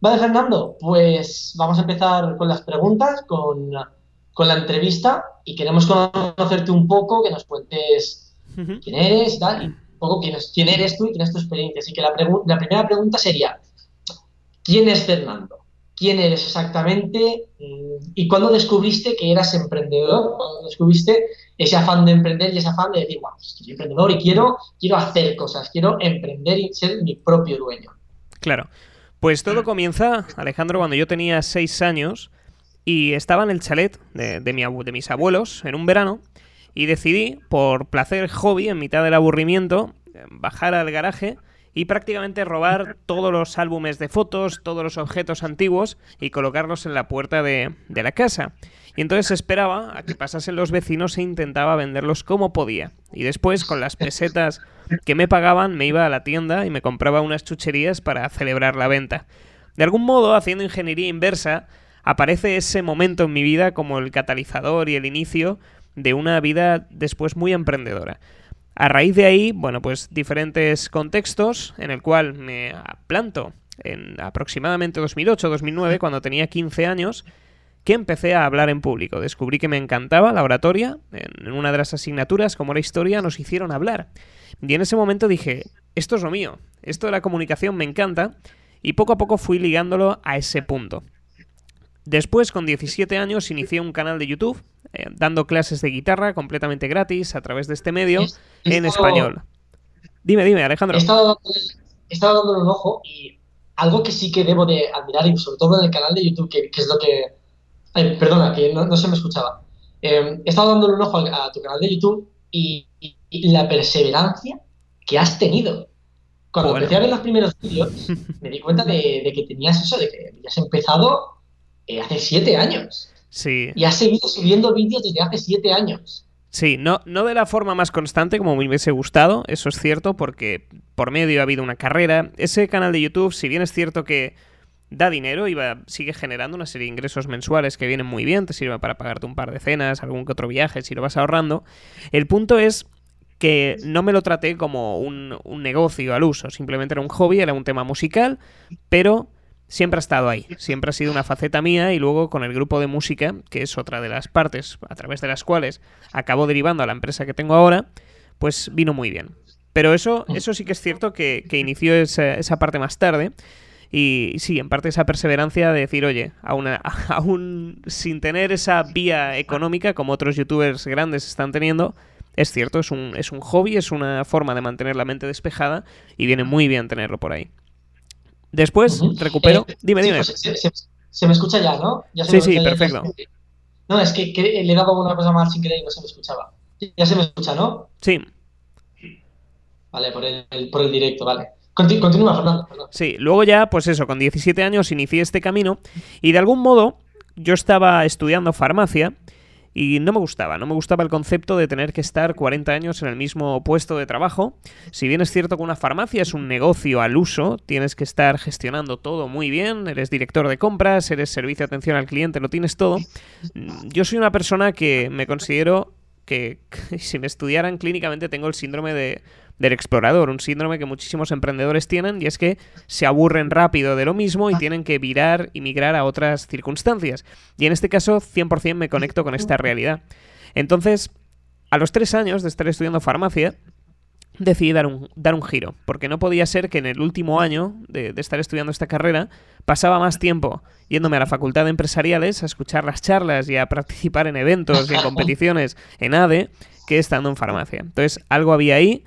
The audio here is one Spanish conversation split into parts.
Vale, Fernando, pues vamos a empezar con las preguntas, con, con la entrevista y queremos conocerte un poco, que nos cuentes quién eres y tal, y un poco quién, es, quién eres tú y quién es tu experiencia. Así que la, la primera pregunta sería, ¿quién es Fernando? quién eres exactamente mm, y cuándo descubriste que eras emprendedor, cuándo descubriste ese afán de emprender y ese afán de decir, wow, soy emprendedor y quiero, quiero hacer cosas, quiero emprender y ser mi propio dueño. Claro. Pues todo comienza, Alejandro, cuando yo tenía seis años y estaba en el chalet de, de, mi, de mis abuelos en un verano y decidí, por placer hobby, en mitad del aburrimiento, bajar al garaje y prácticamente robar todos los álbumes de fotos, todos los objetos antiguos y colocarlos en la puerta de, la casa. Y entonces esperaba a que pasasen los vecinos e intentaba venderlos como podía. Y después, con las pesetas que me pagaban, me iba a la tienda y me compraba unas chucherías para celebrar la venta. De algún modo, haciendo ingeniería inversa, aparece ese momento en mi vida como el catalizador y el inicio de una vida después muy emprendedora. A raíz de ahí, bueno, pues diferentes contextos en el cual me planto en aproximadamente 2008-2009, cuando tenía 15 años, que empecé a hablar en público. Descubrí que me encantaba la oratoria. En una de las asignaturas, como la historia, nos hicieron hablar. Y en ese momento dije, esto es lo mío, esto de la comunicación me encanta, y poco a poco fui ligándolo a ese punto. Después, con 17 años, inicié un canal de YouTube eh, dando clases de guitarra completamente gratis a través de este medio en español. Dime, dime, Alejandro. He estado, dándole un ojo y algo que sí que debo de admirar, y sobre todo en el canal de YouTube, que, es lo que... perdona, que no, se me escuchaba. Eh, he estado dándole un ojo a, tu canal de YouTube y, la perseverancia que has tenido. Cuando empecé a ver los primeros vídeos, me di cuenta de, que tenías eso, de que habías empezado eh, hace siete años. Sí. Y has seguido subiendo vídeos desde hace siete años. Sí, no, no de la forma más constante como me hubiese gustado, eso es cierto, porque por medio ha habido una carrera. Ese canal de YouTube, si bien es cierto que da dinero y sigue generando una serie de ingresos mensuales que vienen muy bien, te sirve para pagarte un par de cenas, algún que otro viaje, si lo vas ahorrando. El punto es que no me lo traté como un, un negocio al uso, simplemente era un hobby, era un tema musical, pero siempre ha estado ahí, siempre ha sido una faceta mía y luego con el grupo de música, que es otra de las partes a través de las cuales acabo derivando a la empresa que tengo ahora, pues vino muy bien. Pero eso, eso sí que es cierto que, inició esa, parte más tarde. Y sí, en parte esa perseverancia de decir, oye, aún, aún sin tener esa vía económica como otros youtubers grandes están teniendo, es cierto, es un, es un hobby, es una forma de mantener la mente despejada y viene muy bien tenerlo por ahí. Después recupero. Eh, dime, dime. Pues, se, me escucha ya, ¿no? sí, sí, perfecto. No, es que, le he dado una cosa más sin querer y no se me escuchaba. Ya se me escucha, ¿no? Sí. Vale, por el, por el directo, vale. Continúa, Fernando. Sí, luego ya, pues eso, con 17 años inicié este camino y de algún modo yo estaba estudiando farmacia y no me gustaba, no me gustaba el concepto de tener que estar 40 años en el mismo puesto de trabajo. Si bien es cierto que una farmacia es un negocio al uso, tienes que estar gestionando todo muy bien, eres director de compras, eres servicio de atención al cliente, lo tienes todo. Yo soy una persona que me considero que si me estudiaran clínicamente tengo el síndrome de del explorador, un síndrome que muchísimos emprendedores tienen y es que se aburren rápido de lo mismo y ah. tienen que virar y migrar a otras circunstancias. Y en este caso 100% me conecto con esta realidad. Entonces, a los tres años de estar estudiando farmacia, decidí dar un, dar un giro, porque no podía ser que en el último año de, de, estar estudiando esta carrera pasaba más tiempo yéndome a la facultad de empresariales a escuchar las charlas y a participar en eventos y en competiciones en ADE que estando en farmacia. Entonces, algo había ahí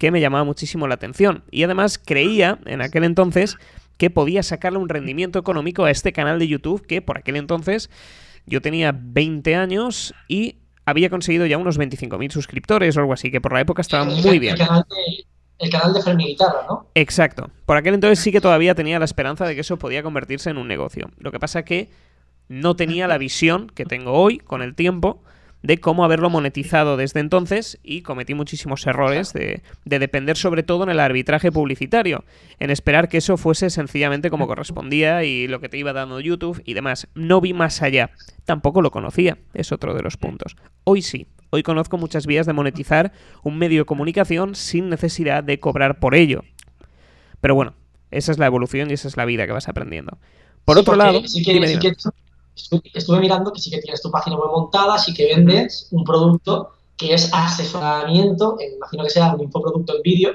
que me llamaba muchísimo la atención. Y además creía en aquel entonces que podía sacarle un rendimiento económico a este canal de YouTube que por aquel entonces yo tenía 20 años y había conseguido ya unos 25.000 suscriptores o algo así, que por la época estaba muy bien. El canal de, Fermi Guitarra, ¿no? Exacto. Por aquel entonces sí que todavía tenía la esperanza de que eso podía convertirse en un negocio. Lo que pasa que no tenía la visión que tengo hoy con el tiempo de cómo haberlo monetizado desde entonces y cometí muchísimos errores de, depender sobre todo en el arbitraje publicitario, en esperar que eso fuese sencillamente como correspondía y lo que te iba dando YouTube y demás. No vi más allá, tampoco lo conocía, es otro de los puntos. Hoy sí, hoy conozco muchas vías de monetizar un medio de comunicación sin necesidad de cobrar por ello. Pero bueno, Esa es la evolución y esa es la vida que vas aprendiendo. Por otro lado, estuve mirando que sí que tienes tu página web montada, sí que vendes un producto que es asesoramiento, eh, imagino que sea un infoproducto en vídeo,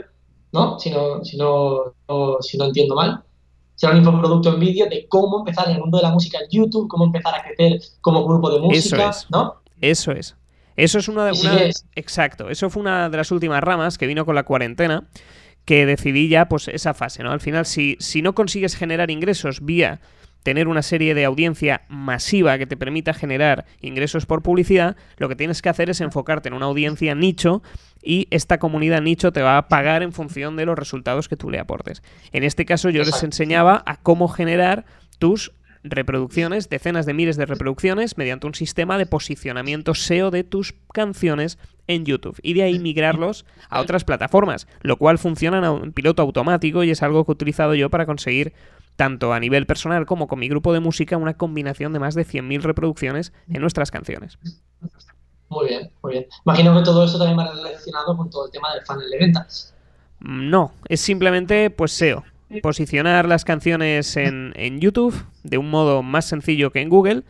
¿no? Si no, si no, si no entiendo mal. Será un infoproducto en vídeo de cómo empezar en el mundo de la música en YouTube, cómo empezar a crecer como grupo de música, Eso es. ¿no? Eso es. Eso es una de una- es. exacto. Eso fue una de las últimas ramas que vino con la cuarentena que decidí ya pues esa fase, ¿no? Al final si si no consigues generar ingresos vía tener una serie de audiencia masiva que te permita generar ingresos por publicidad, lo que tienes que hacer es enfocarte en una audiencia nicho y esta comunidad nicho te va a pagar en función de los resultados que tú le aportes. En este caso yo les enseñaba a cómo generar tus reproducciones, decenas de miles de reproducciones, mediante un sistema de posicionamiento SEO de tus canciones en YouTube y de ahí migrarlos a otras plataformas, lo cual funciona en piloto automático y es algo que he utilizado yo para conseguir tanto a nivel personal como con mi grupo de música una combinación de más de 100.000 reproducciones en nuestras canciones. Muy bien, muy bien. Imagino que todo esto también va relacionado con todo el tema del funnel de ventas. Mm, No, es simplemente pues SEO. Posicionar las canciones en, en YouTube de un modo más sencillo que en Google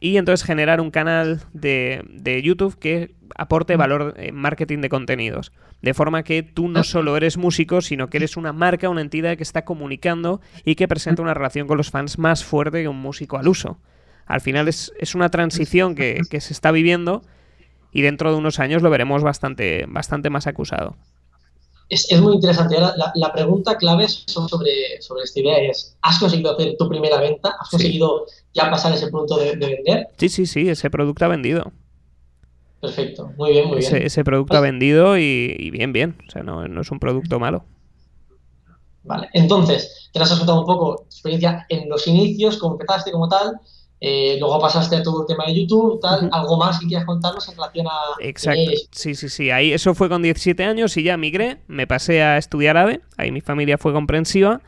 y entonces generar un canal de, de YouTube que aporte valor en marketing de contenidos. De forma que tú no solo eres músico, sino que eres una marca, una entidad que está comunicando y que presenta una relación con los fans más fuerte que un músico al uso. Al final es, es una transición que, que se está viviendo y dentro de unos años lo veremos bastante, bastante más acusado. Es, es muy interesante. Ahora, la, la pregunta clave so- sobre, sobre esta idea es, ¿has conseguido hacer tu primera venta? ¿Has Sí. conseguido ya pasar ese punto de, de vender? Sí, sí, sí, ese producto ha vendido. Perfecto, muy bien, muy bien. Ese, ese producto ha vendido y, y bien, bien. O sea, no, no es un producto malo. Vale, entonces, te has contado un poco tu experiencia en los inicios, cómo empezaste como tal, eh, luego pasaste a todo el tema de YouTube, tal, algo más que quieras contarnos en relación a... Exacto. Sí, sí, sí. Ahí, eso fue con 17 años y ya migré. Me pasé a estudiar ADE. Ahí mi familia fue comprensiva.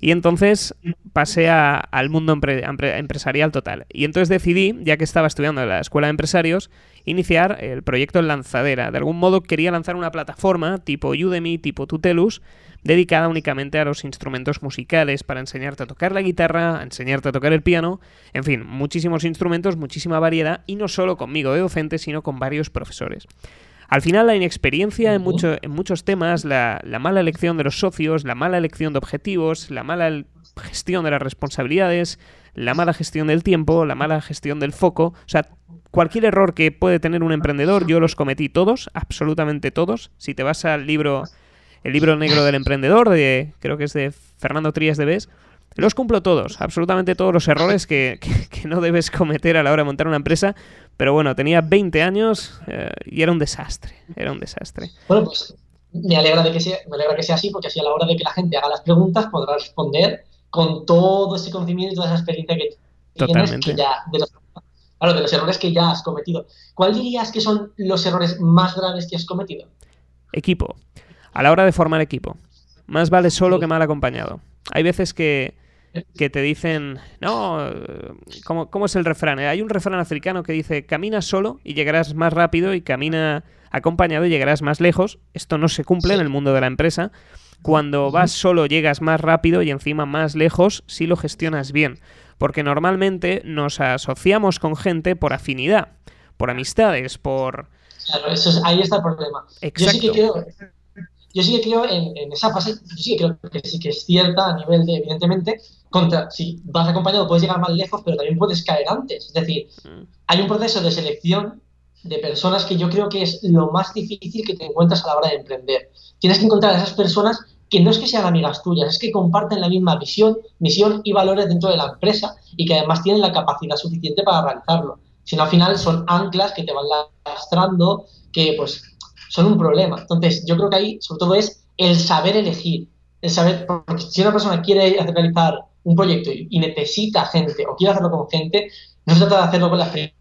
Y entonces pasé a- al mundo empre- empre- empresarial total. Y entonces decidí, ya que estaba estudiando en la escuela de empresarios, iniciar el proyecto Lanzadera. De algún modo quería lanzar una plataforma tipo Udemy, tipo Tutelus, dedicada únicamente a los instrumentos musicales, para enseñarte a tocar la guitarra, a enseñarte a tocar el piano, en fin, muchísimos instrumentos, muchísima variedad, y no solo conmigo de docente, sino con varios profesores. Al final, la inexperiencia en, mucho- en muchos temas, la, la mala elección de los socios, la mala elección de objetivos, la mala gestión de las responsabilidades, la mala gestión del tiempo, la mala gestión del foco, o sea, cualquier error que puede tener un emprendedor, yo los cometí todos, absolutamente todos. Si te vas al libro, el libro negro del emprendedor, de, creo que es de Fernando Trías de Bes, los cumplo todos, absolutamente todos los errores que, que- que no debes cometer a la hora de montar una empresa. Pero bueno, tenía 20 años eh, y era un desastre, era un desastre. Bueno, pues me alegra, de que sea, me alegra que sea así, porque así a la hora de que la gente haga las preguntas podrá responder con todo ese conocimiento y toda esa experiencia que tienes Totalmente. que ya, de los, claro, de los errores que ya has cometido. ¿Cuál dirías que son los errores más graves que has cometido? Equipo. A la hora de formar equipo. Más vale solo que mal acompañado. Hay veces que, que te dicen, no, eh, ¿cómo, cómo es el refrán? Eh, Hay un refrán africano que dice, camina solo y llegarás más rápido y camina acompañado y llegarás más lejos. Esto no se cumple en el mundo de la empresa. Cuando vas solo llegas más rápido y encima más lejos si lo gestionas bien. Porque normalmente nos asociamos con gente por afinidad, por amistades, por... Claro, eso es- ahí está el problema. Yo sí que Exacto. Yo sí que creo en, en esa fase, yo sí que creo que sí que es cierta a nivel de, evidentemente, contra, si vas acompañado puedes llegar más lejos, pero también puedes caer antes. Es decir, Mm. hay un proceso de selección de personas que yo creo que es lo más difícil que te encuentras a la hora de emprender. Tienes que encontrar a esas personas que no es que sean amigas tuyas, es que comparten la misma visión, misión y valores dentro de la empresa y que además tienen la capacidad suficiente para realizarlo. Si no, al final son anclas que te van lastrando, que pues son un problema. Entonces, yo creo que ahí, sobre todo, es el saber elegir. El saber, porque si una persona quiere realizar un proyecto y, necesita gente o quiere hacerlo con gente, no se trata de hacerlo con las pri-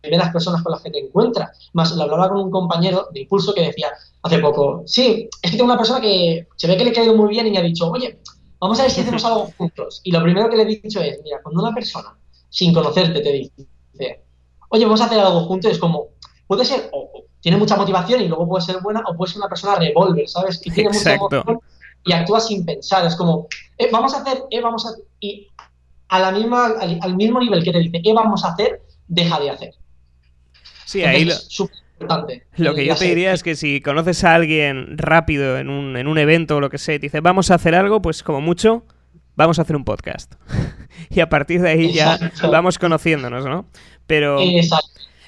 primeras personas con las que te encuentras. Más, lo hablaba con un compañero de Impulso que decía hace poco, sí, es que tengo una persona que se ve que le ha caído muy bien y me ha dicho, oye, vamos a ver si hacemos algo juntos. Y lo primero que le he dicho es, mira, cuando una persona sin conocerte te dice, oye, vamos a hacer algo juntos, es como, puede ser, o tiene mucha motivación y luego puede ser buena, o puede ser una persona revólver, ¿sabes? Que tiene mucha Exacto. emoción y actúas sin pensar. Es como, eh, vamos a hacer, eh, vamos a Y a la misma, al, mismo nivel que te dice, ¿qué vamos a hacer? Deja de hacer. Sí, ahí lo, importante, lo que yo te diría es que si conoces a alguien rápido en un, en un evento o lo que sea y te dice, vamos a hacer algo, pues como mucho, vamos a hacer un podcast. y a partir de ahí ya vamos conociéndonos, ¿no? Pero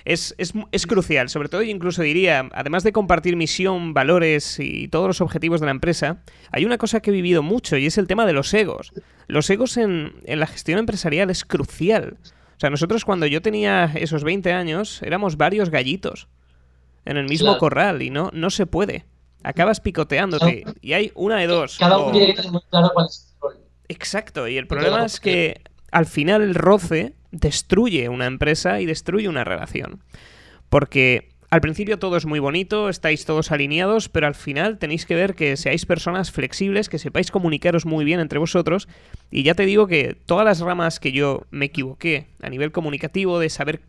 es, es, crucial, sobre todo incluso diría, además de compartir misión, valores y todos los objetivos de la empresa, hay una cosa que he vivido mucho y es el tema de los egos. Los egos en, en la gestión empresarial es crucial. O sea, nosotros cuando yo tenía esos 20 años éramos varios gallitos en el mismo corral y no, no se puede. Acabas picoteándote y hay una de dos. Cada uno tiene que tener muy claro cuál es el rol. Exacto, y el problema es que al final el roce destruye una empresa y destruye una relación. Porque al principio todo es muy bonito, estáis todos alineados, pero al final tenéis que ver que seáis personas flexibles, que sepáis comunicaros muy bien entre vosotros. Y ya te digo que todas las ramas que yo me equivoqué a nivel comunicativo, de saber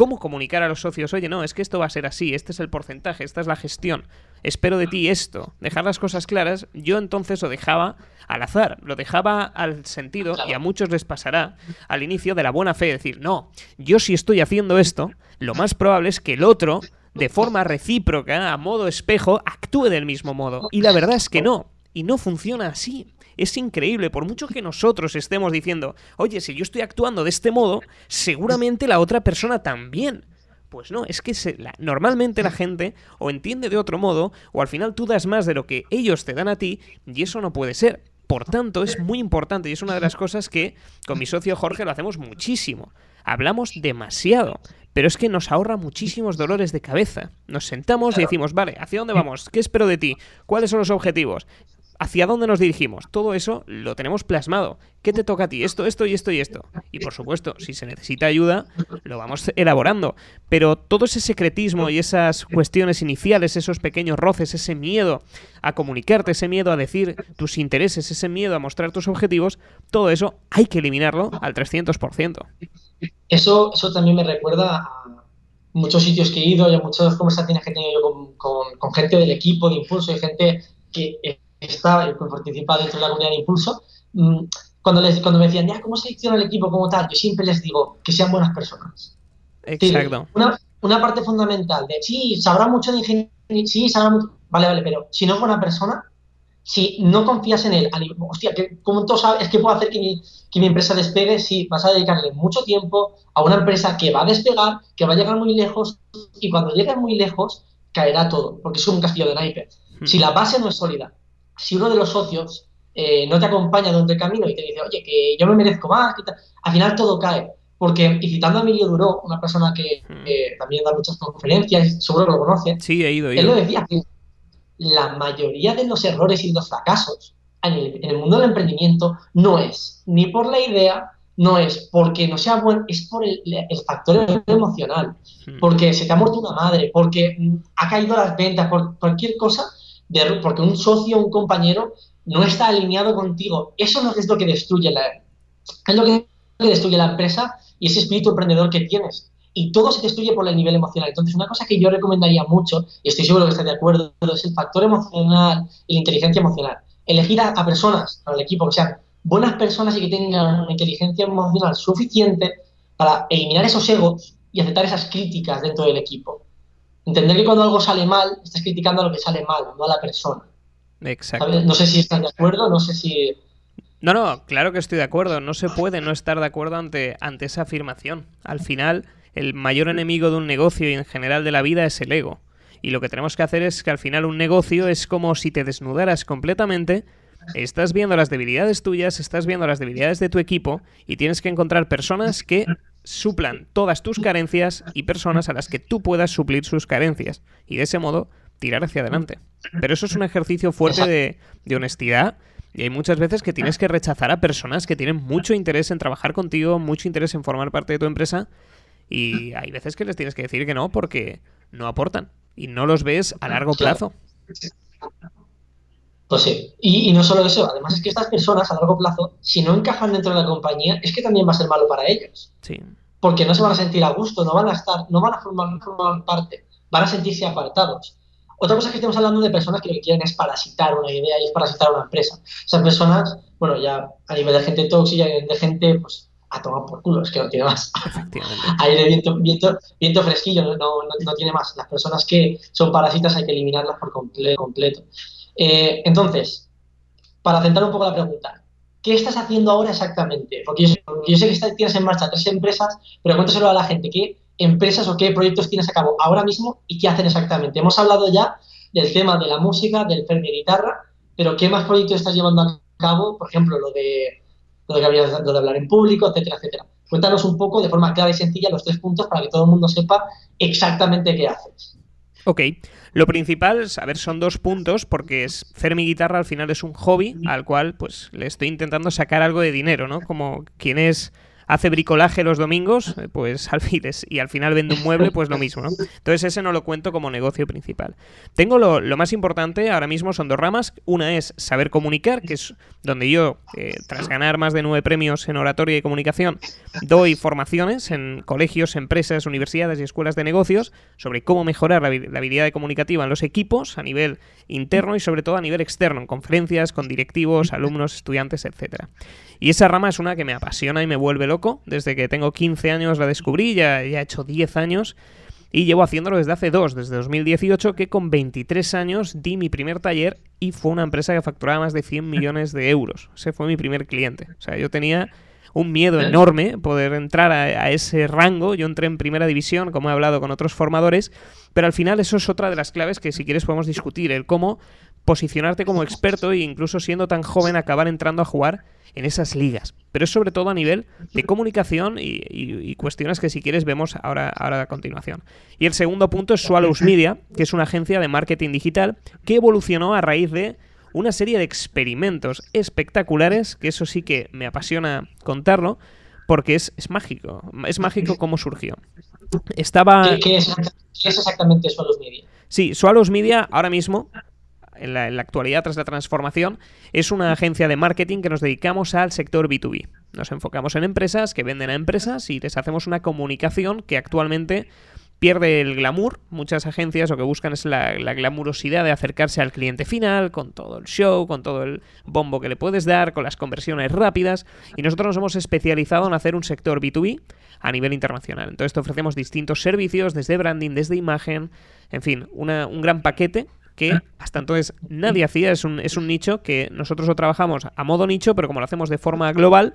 cómo comunicar a los socios, oye, no, es que esto va a ser así, este es el porcentaje, esta es la gestión, espero de ti esto, dejar las cosas claras, yo entonces lo dejaba al azar, lo dejaba al sentido, y a muchos les pasará, al inicio de la buena fe, decir, no, yo si estoy haciendo esto, lo más probable es que el otro, de forma recíproca, a modo espejo, actúe del mismo modo. Y la verdad es que no, y no funciona así. Es increíble, por mucho que nosotros estemos diciendo, oye, si yo estoy actuando de este modo, seguramente la otra persona también. Pues no, es que normalmente la gente o entiende de otro modo, o al final tú das más de lo que ellos te dan a ti, y eso no puede ser. Por tanto, es muy importante y es una de las cosas que con mi socio Jorge lo hacemos muchísimo. Hablamos demasiado, pero es que nos ahorra muchísimos dolores de cabeza. Nos sentamos y decimos, vale, ¿hacia dónde vamos? ¿Qué espero de ti? ¿Cuáles son los objetivos? Hacia dónde nos dirigimos. Todo eso lo tenemos plasmado. ¿Qué te toca a ti? Esto, esto y esto y esto. Y por supuesto, si se necesita ayuda, lo vamos elaborando. Pero todo ese secretismo y esas cuestiones iniciales, esos pequeños roces, ese miedo a comunicarte, ese miedo a decir tus intereses, ese miedo a mostrar tus objetivos, todo eso hay que eliminarlo al 300%. Eso, eso también me recuerda a muchos sitios que he ido y a muchas conversaciones que he tenido yo con, con gente del equipo de Impulso y gente que estaba y participa dentro de la comunidad de Impulso, mm, cuando, les, cuando me decían, ya, ¿cómo selecciona el equipo como tal? Yo siempre les digo que sean buenas personas. Exacto. Una, una parte fundamental de, sí, sabrá mucho de ingeniería, sí, sabrá mucho, vale, vale, pero si no es buena persona, si no confías en él, hostia, como tú sabes, es que puedo hacer que mi, que mi empresa despegue si vas a dedicarle mucho tiempo a una empresa que va a despegar, que va a llegar muy lejos, y cuando llegue muy lejos, caerá todo, porque es un castillo de naipes. Si la base no es sólida, si uno de los socios eh, no te acompaña durante el camino y te dice, oye, que yo me merezco más, al final todo cae. Porque, y citando a Emilio Duró, una persona que hmm. también da muchas conferencias, seguro que lo conoce, sí, he ido, él lo decía, que la mayoría de los errores y los fracasos en el, mundo del emprendimiento no es ni por la idea, no es porque no sea bueno, es por el, factor emocional, hmm. porque se te ha muerto una madre, porque mm, ha caído las ventas, por cualquier cosa porque un socio, un compañero, no está alineado contigo. Eso no es lo que destruye la, es lo que destruye la empresa y ese espíritu emprendedor que tienes. Y todo se destruye por el nivel emocional. Entonces, una cosa que yo recomendaría mucho, y estoy seguro que estás de acuerdo, es el factor emocional y la inteligencia emocional. Elegir a, personas para el equipo que sean buenas personas y que tengan una inteligencia emocional suficiente para eliminar esos egos y aceptar esas críticas dentro del equipo. Entender que cuando algo sale mal, estás criticando a lo que sale mal, no a la persona. Exacto. No sé si estás de acuerdo, no sé si... No, no, claro que estoy de acuerdo. No se puede no estar de acuerdo ante, ante esa afirmación. Al final, el mayor enemigo de un negocio y en general de la vida es el ego. Y lo que tenemos que hacer es que al final un negocio es como si te desnudaras completamente, estás viendo las debilidades tuyas, estás viendo las debilidades de tu equipo y tienes que encontrar personas que suplan todas tus carencias y personas a las que tú puedas suplir sus carencias. Y de ese modo tirar hacia adelante. Pero eso es un ejercicio fuerte de, honestidad. Y hay muchas veces que tienes que rechazar a personas que tienen mucho interés en trabajar contigo, mucho interés en formar parte de tu empresa. Y hay veces que les tienes que decir que no porque no aportan. Y no los ves a largo plazo. Pues sí, y, no solo eso, además es que estas personas a largo plazo, si no encajan dentro de la compañía, es que también va a ser malo para ellos. Sí. Porque no se van a sentir a gusto, no van a estar, no van a formar, parte, van a sentirse apartados. Otra cosa es que estamos hablando de personas que lo que quieren es parasitar una idea y es parasitar una empresa. Esas personas, bueno, ya a nivel de gente tóxica, de gente, pues, a tomar por culo, es que no tiene más. Aire, viento, viento, viento fresquillo, no, no, no, tiene más. Las personas que son parásitas hay que eliminarlas por completo. Eh, entonces, para centrar un poco la pregunta, ¿qué estás haciendo ahora exactamente? Porque yo, sé que tienes en marcha tres empresas, pero cuéntaselo a la gente, ¿qué empresas o qué proyectos tienes a cabo ahora mismo y qué hacen exactamente? Hemos hablado ya del tema de la música, del Fermi Guitarra, pero ¿qué más proyectos estás llevando a cabo? Por ejemplo, lo de, lo de, lo de hablar en público, etcétera, etcétera. Cuéntanos un poco de forma clara y sencilla los tres puntos para que todo el mundo sepa exactamente qué haces. Ok, lo principal, a ver, son dos puntos, porque es, hacer mi guitarra al final es un hobby al cual pues le estoy intentando sacar algo de dinero, ¿no? Como quien es hace bricolaje los domingos, eh, pues alfiles, y al final vende un mueble, pues lo mismo, ¿no? Entonces ese no lo cuento como negocio principal. Tengo lo, más importante ahora mismo son dos ramas. Una es saber comunicar, que es donde yo, eh, tras ganar más de nueve premios en oratoria y comunicación, doy formaciones en colegios, empresas, universidades y escuelas de negocios sobre cómo mejorar la, habilidad comunicativa en los equipos a nivel interno y sobre todo a nivel externo, en conferencias, con directivos, alumnos, estudiantes, etcétera. Y esa rama es una que me apasiona y me vuelve loco. Desde que tengo 15 años la descubrí, ya, ya he hecho 10 años. Y llevo haciéndolo desde hace dos, desde 2018, que con 23 años di mi primer taller y fue una empresa que facturaba más de 100 millones de euros. Ese fue mi primer cliente. O sea, yo tenía un miedo enorme poder entrar a, a, ese rango. Yo entré en primera división, como he hablado con otros formadores, pero al final eso es otra de las claves que si quieres podemos discutir, el cómo posicionarte como experto e incluso siendo tan joven acabar entrando a jugar en esas ligas. Pero es sobre todo a nivel de comunicación y, cuestiones que si quieres vemos ahora, ahora a continuación. Y el segundo punto es Swallows Media, que es una agencia de marketing digital que evolucionó a raíz de una serie de experimentos espectaculares, que eso sí que me apasiona contarlo, porque es, es mágico. Es mágico cómo surgió. Estaba... ¿Qué, es, exactamente Swallows Media? Sí, Swallows Media ahora mismo en la, actualidad tras la transformación, es una agencia de marketing que nos dedicamos al sector B2B. Nos enfocamos en empresas que venden a empresas y les hacemos una comunicación que actualmente pierde el glamour. Muchas agencias lo que buscan es la, la, glamurosidad de acercarse al cliente final, con todo el show, con todo el bombo que le puedes dar, con las conversiones rápidas. Y nosotros nos hemos especializado en hacer un sector B2B a nivel internacional. Entonces te ofrecemos distintos servicios, desde branding, desde imagen, en fin, un gran paquete que hasta entonces nadie hacía. Es un, es un nicho que nosotros lo trabajamos a modo nicho, pero como lo hacemos de forma global,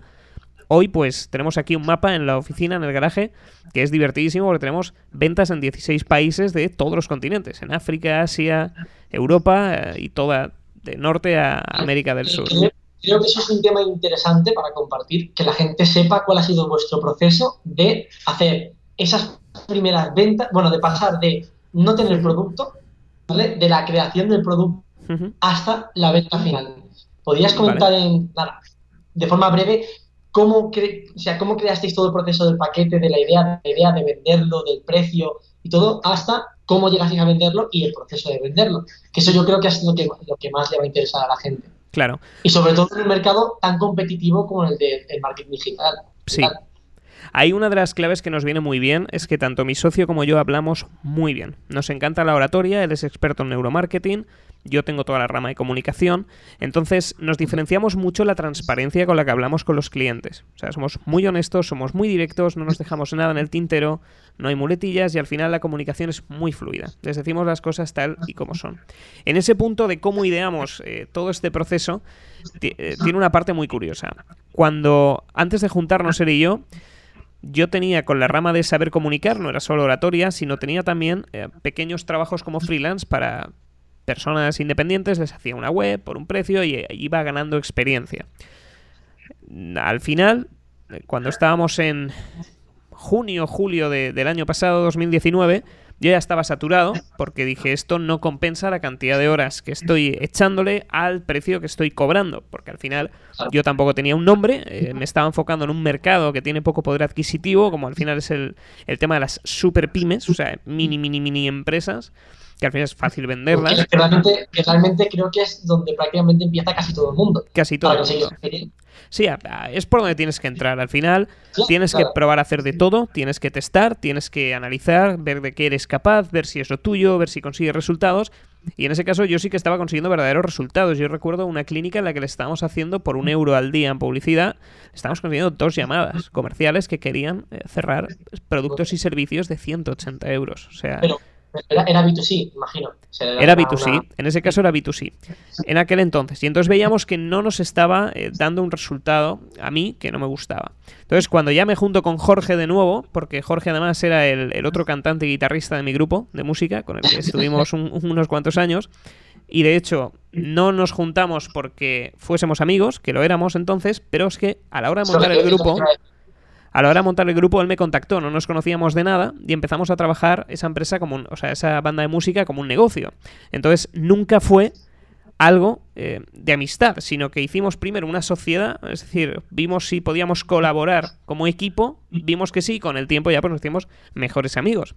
hoy pues tenemos aquí un mapa en la oficina, en el garaje, que es divertidísimo porque tenemos ventas en 16 países de todos los continentes, en África, Asia, Europa eh, y toda de norte a América del Sur. Creo que eso es un tema interesante para compartir, que la gente sepa cuál ha sido vuestro proceso de hacer esas primeras ventas, bueno, de pasar de no tener producto de la creación del producto hasta la venta final. ¿Podrías comentar en, de forma breve cómo, o sea, cómo creasteis todo el proceso del paquete, de la idea, de la idea de venderlo, del precio y todo, hasta cómo llegasteis a venderlo y el proceso de venderlo? Que eso yo creo que es lo que, lo que más le va a interesar a la gente. Claro. Y sobre todo en un mercado tan competitivo como el del marketing digital. Sí. Hay una de las claves que nos viene muy bien, es que tanto mi socio como yo hablamos muy bien. Nos encanta la oratoria, él es experto en neuromarketing, yo tengo toda la rama de comunicación, entonces nos diferenciamos mucho la transparencia con la que hablamos con los clientes. O sea, somos muy honestos, somos muy directos, no nos dejamos nada en el tintero, no hay muletillas y al final la comunicación es muy fluida. Les decimos las cosas tal y como son. En ese punto de cómo ideamos eh, todo este proceso, eh, tiene una parte muy curiosa. Cuando antes de juntarnos él y yo, yo tenía con la rama de saber comunicar, no era solo oratoria, sino tenía también eh, pequeños trabajos como freelance para personas independientes, les hacía una web por un precio y eh, iba ganando experiencia. Al final, cuando estábamos en junio, julio del año pasado, 2019, yo ya estaba saturado porque dije esto no compensa la cantidad de horas que estoy echándole al precio que estoy cobrando, porque al final yo tampoco tenía un nombre, eh, me estaba enfocando en un mercado que tiene poco poder adquisitivo, como al final es el, el tema de las super pymes, o sea, mini, mini, mini empresas que al final es fácil venderlas. realmente, realmente, creo que es donde prácticamente empieza casi todo el mundo. Casi todo el mundo. Sí, es por donde tienes que entrar. Al final tienes que probar a hacer de todo, tienes que testar, tienes que analizar, ver de qué eres capaz, ver si es lo tuyo, ver si consigues resultados Y en ese caso yo sí que estaba consiguiendo verdaderos resultados. Yo recuerdo una clínica en la que le estábamos haciendo por un euro al día en publicidad, estábamos consiguiendo dos llamadas comerciales que querían eh, cerrar productos y servicios de 180 euros. O sea... Era, B2C, imagino. era, B2C, en ese caso era B2C. En aquel entonces. Y entonces veíamos que no nos estaba eh, dando un resultado a mí que no me gustaba. Entonces cuando ya me junto con Jorge de nuevo, porque Jorge además era el, otro cantante y guitarrista de mi grupo de música, con el que estuvimos unos cuantos años, y de hecho no nos juntamos porque fuésemos amigos, que lo éramos entonces, pero es que a la hora de montar el grupo... A la hora de montar el grupo, él me contactó, no nos conocíamos de nada y empezamos a trabajar esa empresa como, un, o sea, esa banda de música como un negocio. Entonces, nunca fue algo eh, de amistad, sino que hicimos primero una sociedad, es decir, vimos si podíamos colaborar como equipo, vimos que sí, con el tiempo ya pues nos hicimos mejores amigos.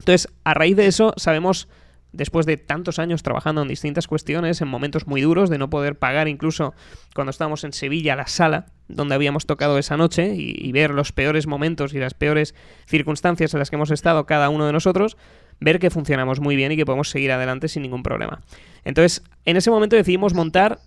Entonces, a raíz de eso, sabemos después de tantos años trabajando en distintas cuestiones, en momentos muy duros, de no poder pagar incluso cuando estábamos en Sevilla la sala donde habíamos tocado esa noche y, ver los peores momentos y las peores circunstancias en las que hemos estado cada uno de nosotros, ver que funcionamos muy bien y que podemos seguir adelante sin ningún problema. Entonces, en ese momento decidimos montar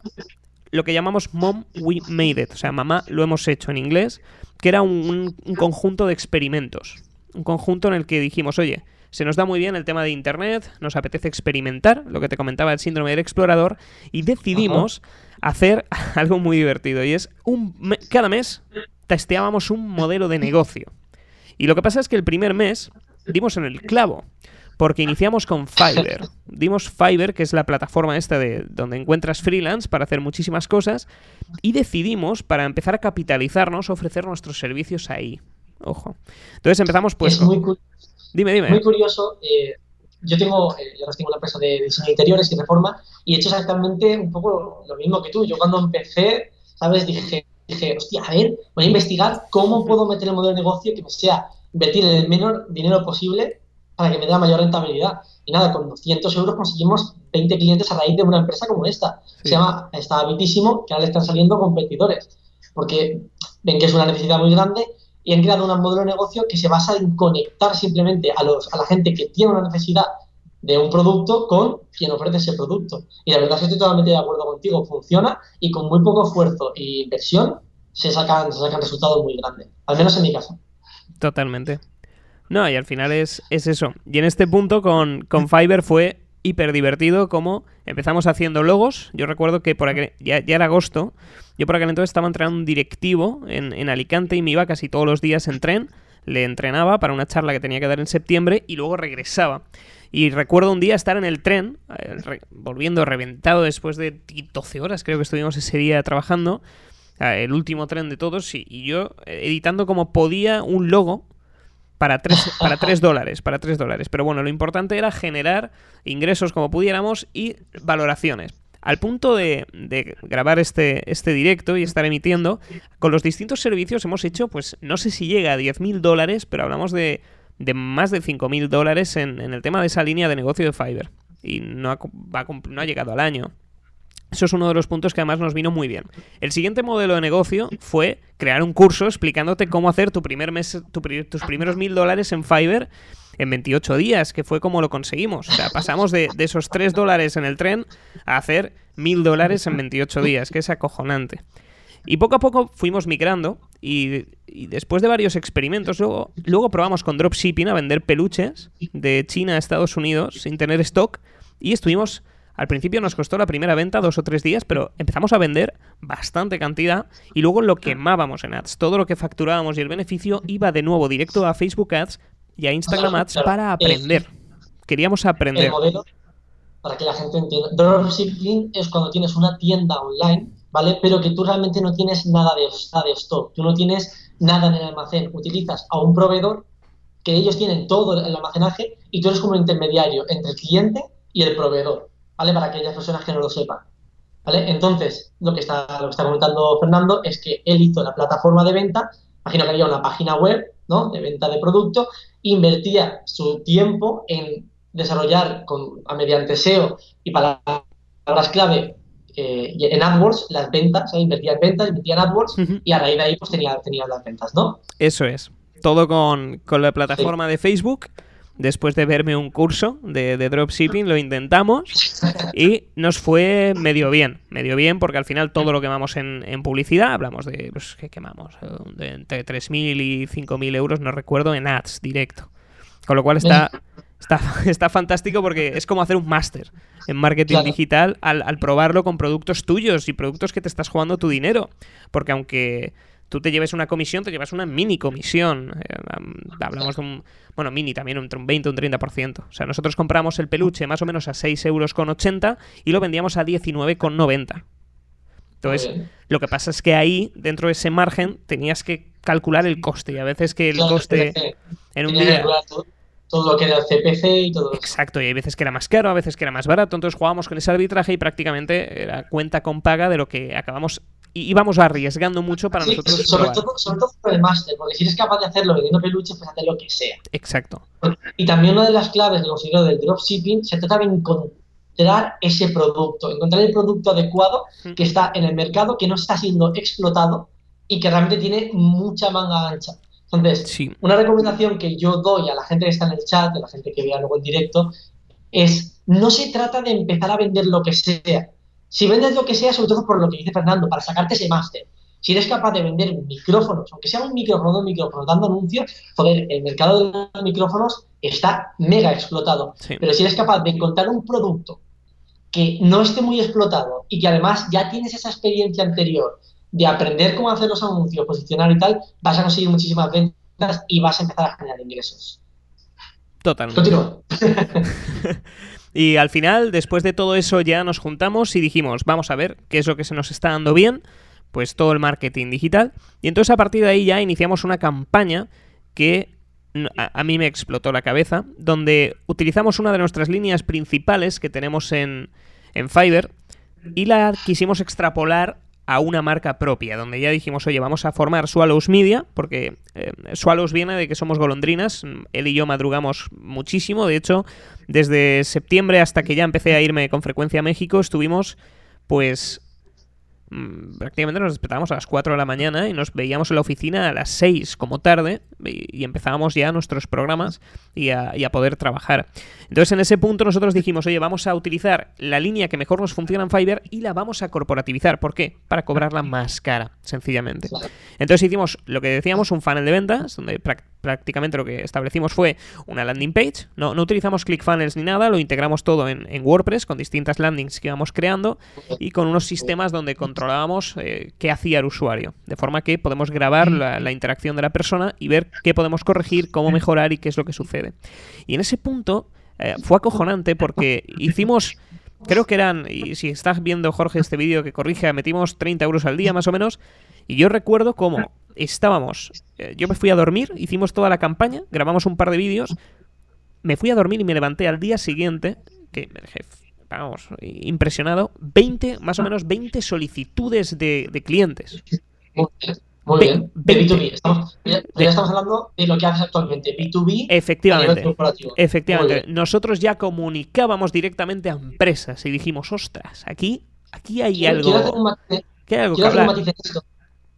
lo que llamamos Mom We Made It, o sea, mamá lo hemos hecho en inglés, que era un conjunto de experimentos, un conjunto en el que dijimos, oye, se nos da muy bien el tema de Internet, nos apetece experimentar, lo que te comentaba el síndrome del explorador, y decidimos hacer algo muy divertido. Y es, un cada mes testeábamos un modelo de negocio. Y lo que pasa es que el primer mes dimos en el clavo porque iniciamos con Fiverr. Dimos Fiverr, que es la plataforma esta de donde encuentras freelance para hacer muchísimas cosas, y decidimos, para empezar a capitalizarnos, ofrecer nuestros servicios ahí. Ojo. Entonces empezamos pues... Es muy, Dime, dime. Muy curioso. Eh, yo tengo, eh, yo tengo una empresa de diseño de interiores y reforma y he hecho exactamente un poco lo mismo que tú. Yo cuando empecé, ¿sabes? Dije, dije, hostia, a ver, voy a investigar cómo puedo meter el modelo de negocio que me sea invertir el menor dinero posible para que me dé la mayor rentabilidad. Y nada, con 200 euros conseguimos 20 clientes a raíz de una empresa como esta. Se llama, está habitísimo, que ahora le están saliendo competidores, porque ven que es una necesidad muy grande y han creado un modelo de negocio que se basa en conectar simplemente a, los, a la gente que tiene una necesidad de un producto con quien ofrece ese producto. Y la verdad es que estoy totalmente de acuerdo contigo, funciona y con muy poco esfuerzo e inversión se sacan, se sacan resultados muy grandes, al menos en mi caso. Totalmente. No, y al final es, es eso. Y en este punto con, con Fiverr fue hiper divertido como empezamos haciendo logos. Yo recuerdo que por aquel, ya, ya, era agosto, yo por aquel entonces estaba entrenando un directivo en, en, Alicante y me iba casi todos los días en tren. Le entrenaba para una charla que tenía que dar en septiembre y luego regresaba. Y recuerdo un día estar en el tren, eh, volviendo reventado después de 12 horas, creo que estuvimos ese día trabajando, el último tren de todos, y yo editando como podía un logo para 3, para dólares, para 3 dólares. Pero bueno, lo importante era generar ingresos como pudiéramos y valoraciones. Al punto de, grabar este, este directo y estar emitiendo, con los distintos servicios hemos hecho, pues no sé si llega a 10.000 dólares, pero hablamos de, de más de 5.000 dólares en, en, el tema de esa línea de negocio de Fiverr. Y no no ha llegado al año. Eso es uno de los puntos que además nos vino muy bien. El siguiente modelo de negocio fue crear un curso explicándote cómo hacer tu primer mes, tus primeros mil dólares en Fiverr en 28 días, que fue como lo conseguimos. O sea, pasamos de, esos 3 dólares en el tren a hacer mil dólares en 28 días, que es acojonante. Y poco a poco fuimos migrando y, y, después de varios experimentos, luego, luego probamos con dropshipping a vender peluches de China a Estados Unidos sin tener stock y estuvimos al principio nos costó la primera venta dos o tres días, pero empezamos a vender bastante cantidad y luego lo quemábamos en ads. Todo lo que facturábamos y el beneficio iba de nuevo directo a Facebook Ads y a Instagram Ads para aprender. Queríamos aprender. El modelo, para que la gente entienda, dropshipping es cuando tienes una tienda online, ¿vale? Pero que tú realmente no tienes nada de, nada de stock, tú no tienes nada en el almacén, utilizas a un proveedor que ellos tienen todo el almacenaje y tú eres como un intermediario entre el cliente y el proveedor. ¿vale? Para aquellas personas que no lo sepan. ¿Vale? Entonces, lo que, está, lo que está comentando Fernando es que él hizo la plataforma de venta, imagino que había una página web, ¿no? De venta de producto, invertía su tiempo en desarrollar con, a mediante SEO y palabras clave eh, en AdWords las ventas, invertía en ventas, invertía en AdWords y a raíz de ahí pues tenía, tenía las ventas, ¿no? Eso es. Todo con, la plataforma de Facebook después de verme un curso de, dropshipping, lo intentamos y nos fue medio bien, medio bien porque al final todo lo quemamos en, en publicidad, hablamos de, pues, ¿qué quemamos? De entre 3.000 y 5.000 euros, no recuerdo, en ads directo. Con lo cual está, está, está fantástico porque es como hacer un máster en marketing digital al, al probarlo con productos tuyos y productos que te estás jugando tu dinero. Porque aunque tú te lleves una comisión, te llevas una mini comisión. Eh, hablamos de un, bueno, mini también, entre un 20 o un 30%. O sea, nosotros compramos el peluche más o menos a 6 euros con 80 y lo vendíamos a 19 con 90. Entonces, lo que pasa es que ahí, dentro de ese margen, tenías que calcular el coste. Y a veces que el coste en un día todo lo que era el CPC y todo Exacto, y hay veces que era más caro, a veces que era más barato, entonces jugábamos con ese arbitraje y prácticamente era cuenta con paga de lo que acabamos y íbamos arriesgando mucho para nosotros. Sobre todo, sobre todo por el máster, porque si eres capaz de hacerlo vendiendo peluches, pues hacer lo que sea. Exacto. Y también una de las claves que considero del dropshipping se trata de encontrar ese producto, encontrar el producto adecuado que está en el mercado, que no está siendo explotado y que realmente tiene mucha manga ancha. Entonces, una recomendación que yo doy a la gente que está en el chat, a la gente que vea luego el directo, es no se trata de empezar a vender lo que sea si vendes lo que sea, sobre todo por lo que dice Fernando, para sacarte ese máster, si eres capaz de vender micrófonos, aunque sea un micrófono, un micrófono, dando anuncios, joder, el mercado de los micrófonos está mega explotado. Pero si eres capaz de encontrar un producto que no esté muy explotado y que además ya tienes esa experiencia anterior de aprender cómo hacer los anuncios, posicionar y tal, vas a conseguir muchísimas ventas y vas a empezar a generar ingresos. Totalmente. Continúa. Y al final, después de todo eso, ya nos juntamos y dijimos, vamos a ver qué es lo que se nos está dando bien, pues todo el marketing digital. Y entonces a partir de ahí ya iniciamos una campaña que a, mí me explotó la cabeza, donde utilizamos una de nuestras líneas principales que tenemos en, en Fiverr y la quisimos extrapolar a una marca propia, donde ya dijimos, oye, vamos a formar Swallows Media, porque eh, viene de que somos golondrinas, él y yo madrugamos muchísimo, de hecho, desde septiembre hasta que ya empecé a irme con frecuencia a México, estuvimos pues prácticamente nos despertábamos a las 4 de la mañana y nos veíamos en la oficina a las 6 como tarde y, empezábamos ya nuestros programas y a, poder trabajar. Entonces en ese punto nosotros dijimos, oye, vamos a utilizar la línea que mejor nos funciona en Fiverr y la vamos a corporativizar. ¿Por qué? Para cobrarla más cara, sencillamente. Entonces hicimos lo que decíamos, un funnel de ventas, donde prácticamente lo que establecimos fue una landing page. No, no utilizamos ClickFunnels ni nada, lo integramos todo en, en WordPress con distintas landings que íbamos creando y con unos sistemas donde controlábamos eh, qué hacía el usuario. De forma que podemos grabar la, interacción de la persona y ver qué podemos corregir, cómo mejorar y qué es lo que sucede. Y en ese punto eh, fue acojonante porque hicimos creo que eran, y si estás viendo Jorge este vídeo que corrige, metimos 30 euros al día más o menos, y yo recuerdo cómo estábamos, eh, yo me fui a dormir, hicimos toda la campaña, grabamos un par de vídeos, me fui a dormir y me levanté al día siguiente, que vamos, impresionado, 20, más o menos 20 solicitudes de, clientes. Muy bien. De B2B. Estamos, ya, estamos hablando de lo que haces actualmente. B2B. Efectivamente. Efectivamente. Nosotros ya comunicábamos directamente a empresas y dijimos, ostras, aquí, aquí hay algo. Quiero hacer un matiz, quiero hacer un matiz esto.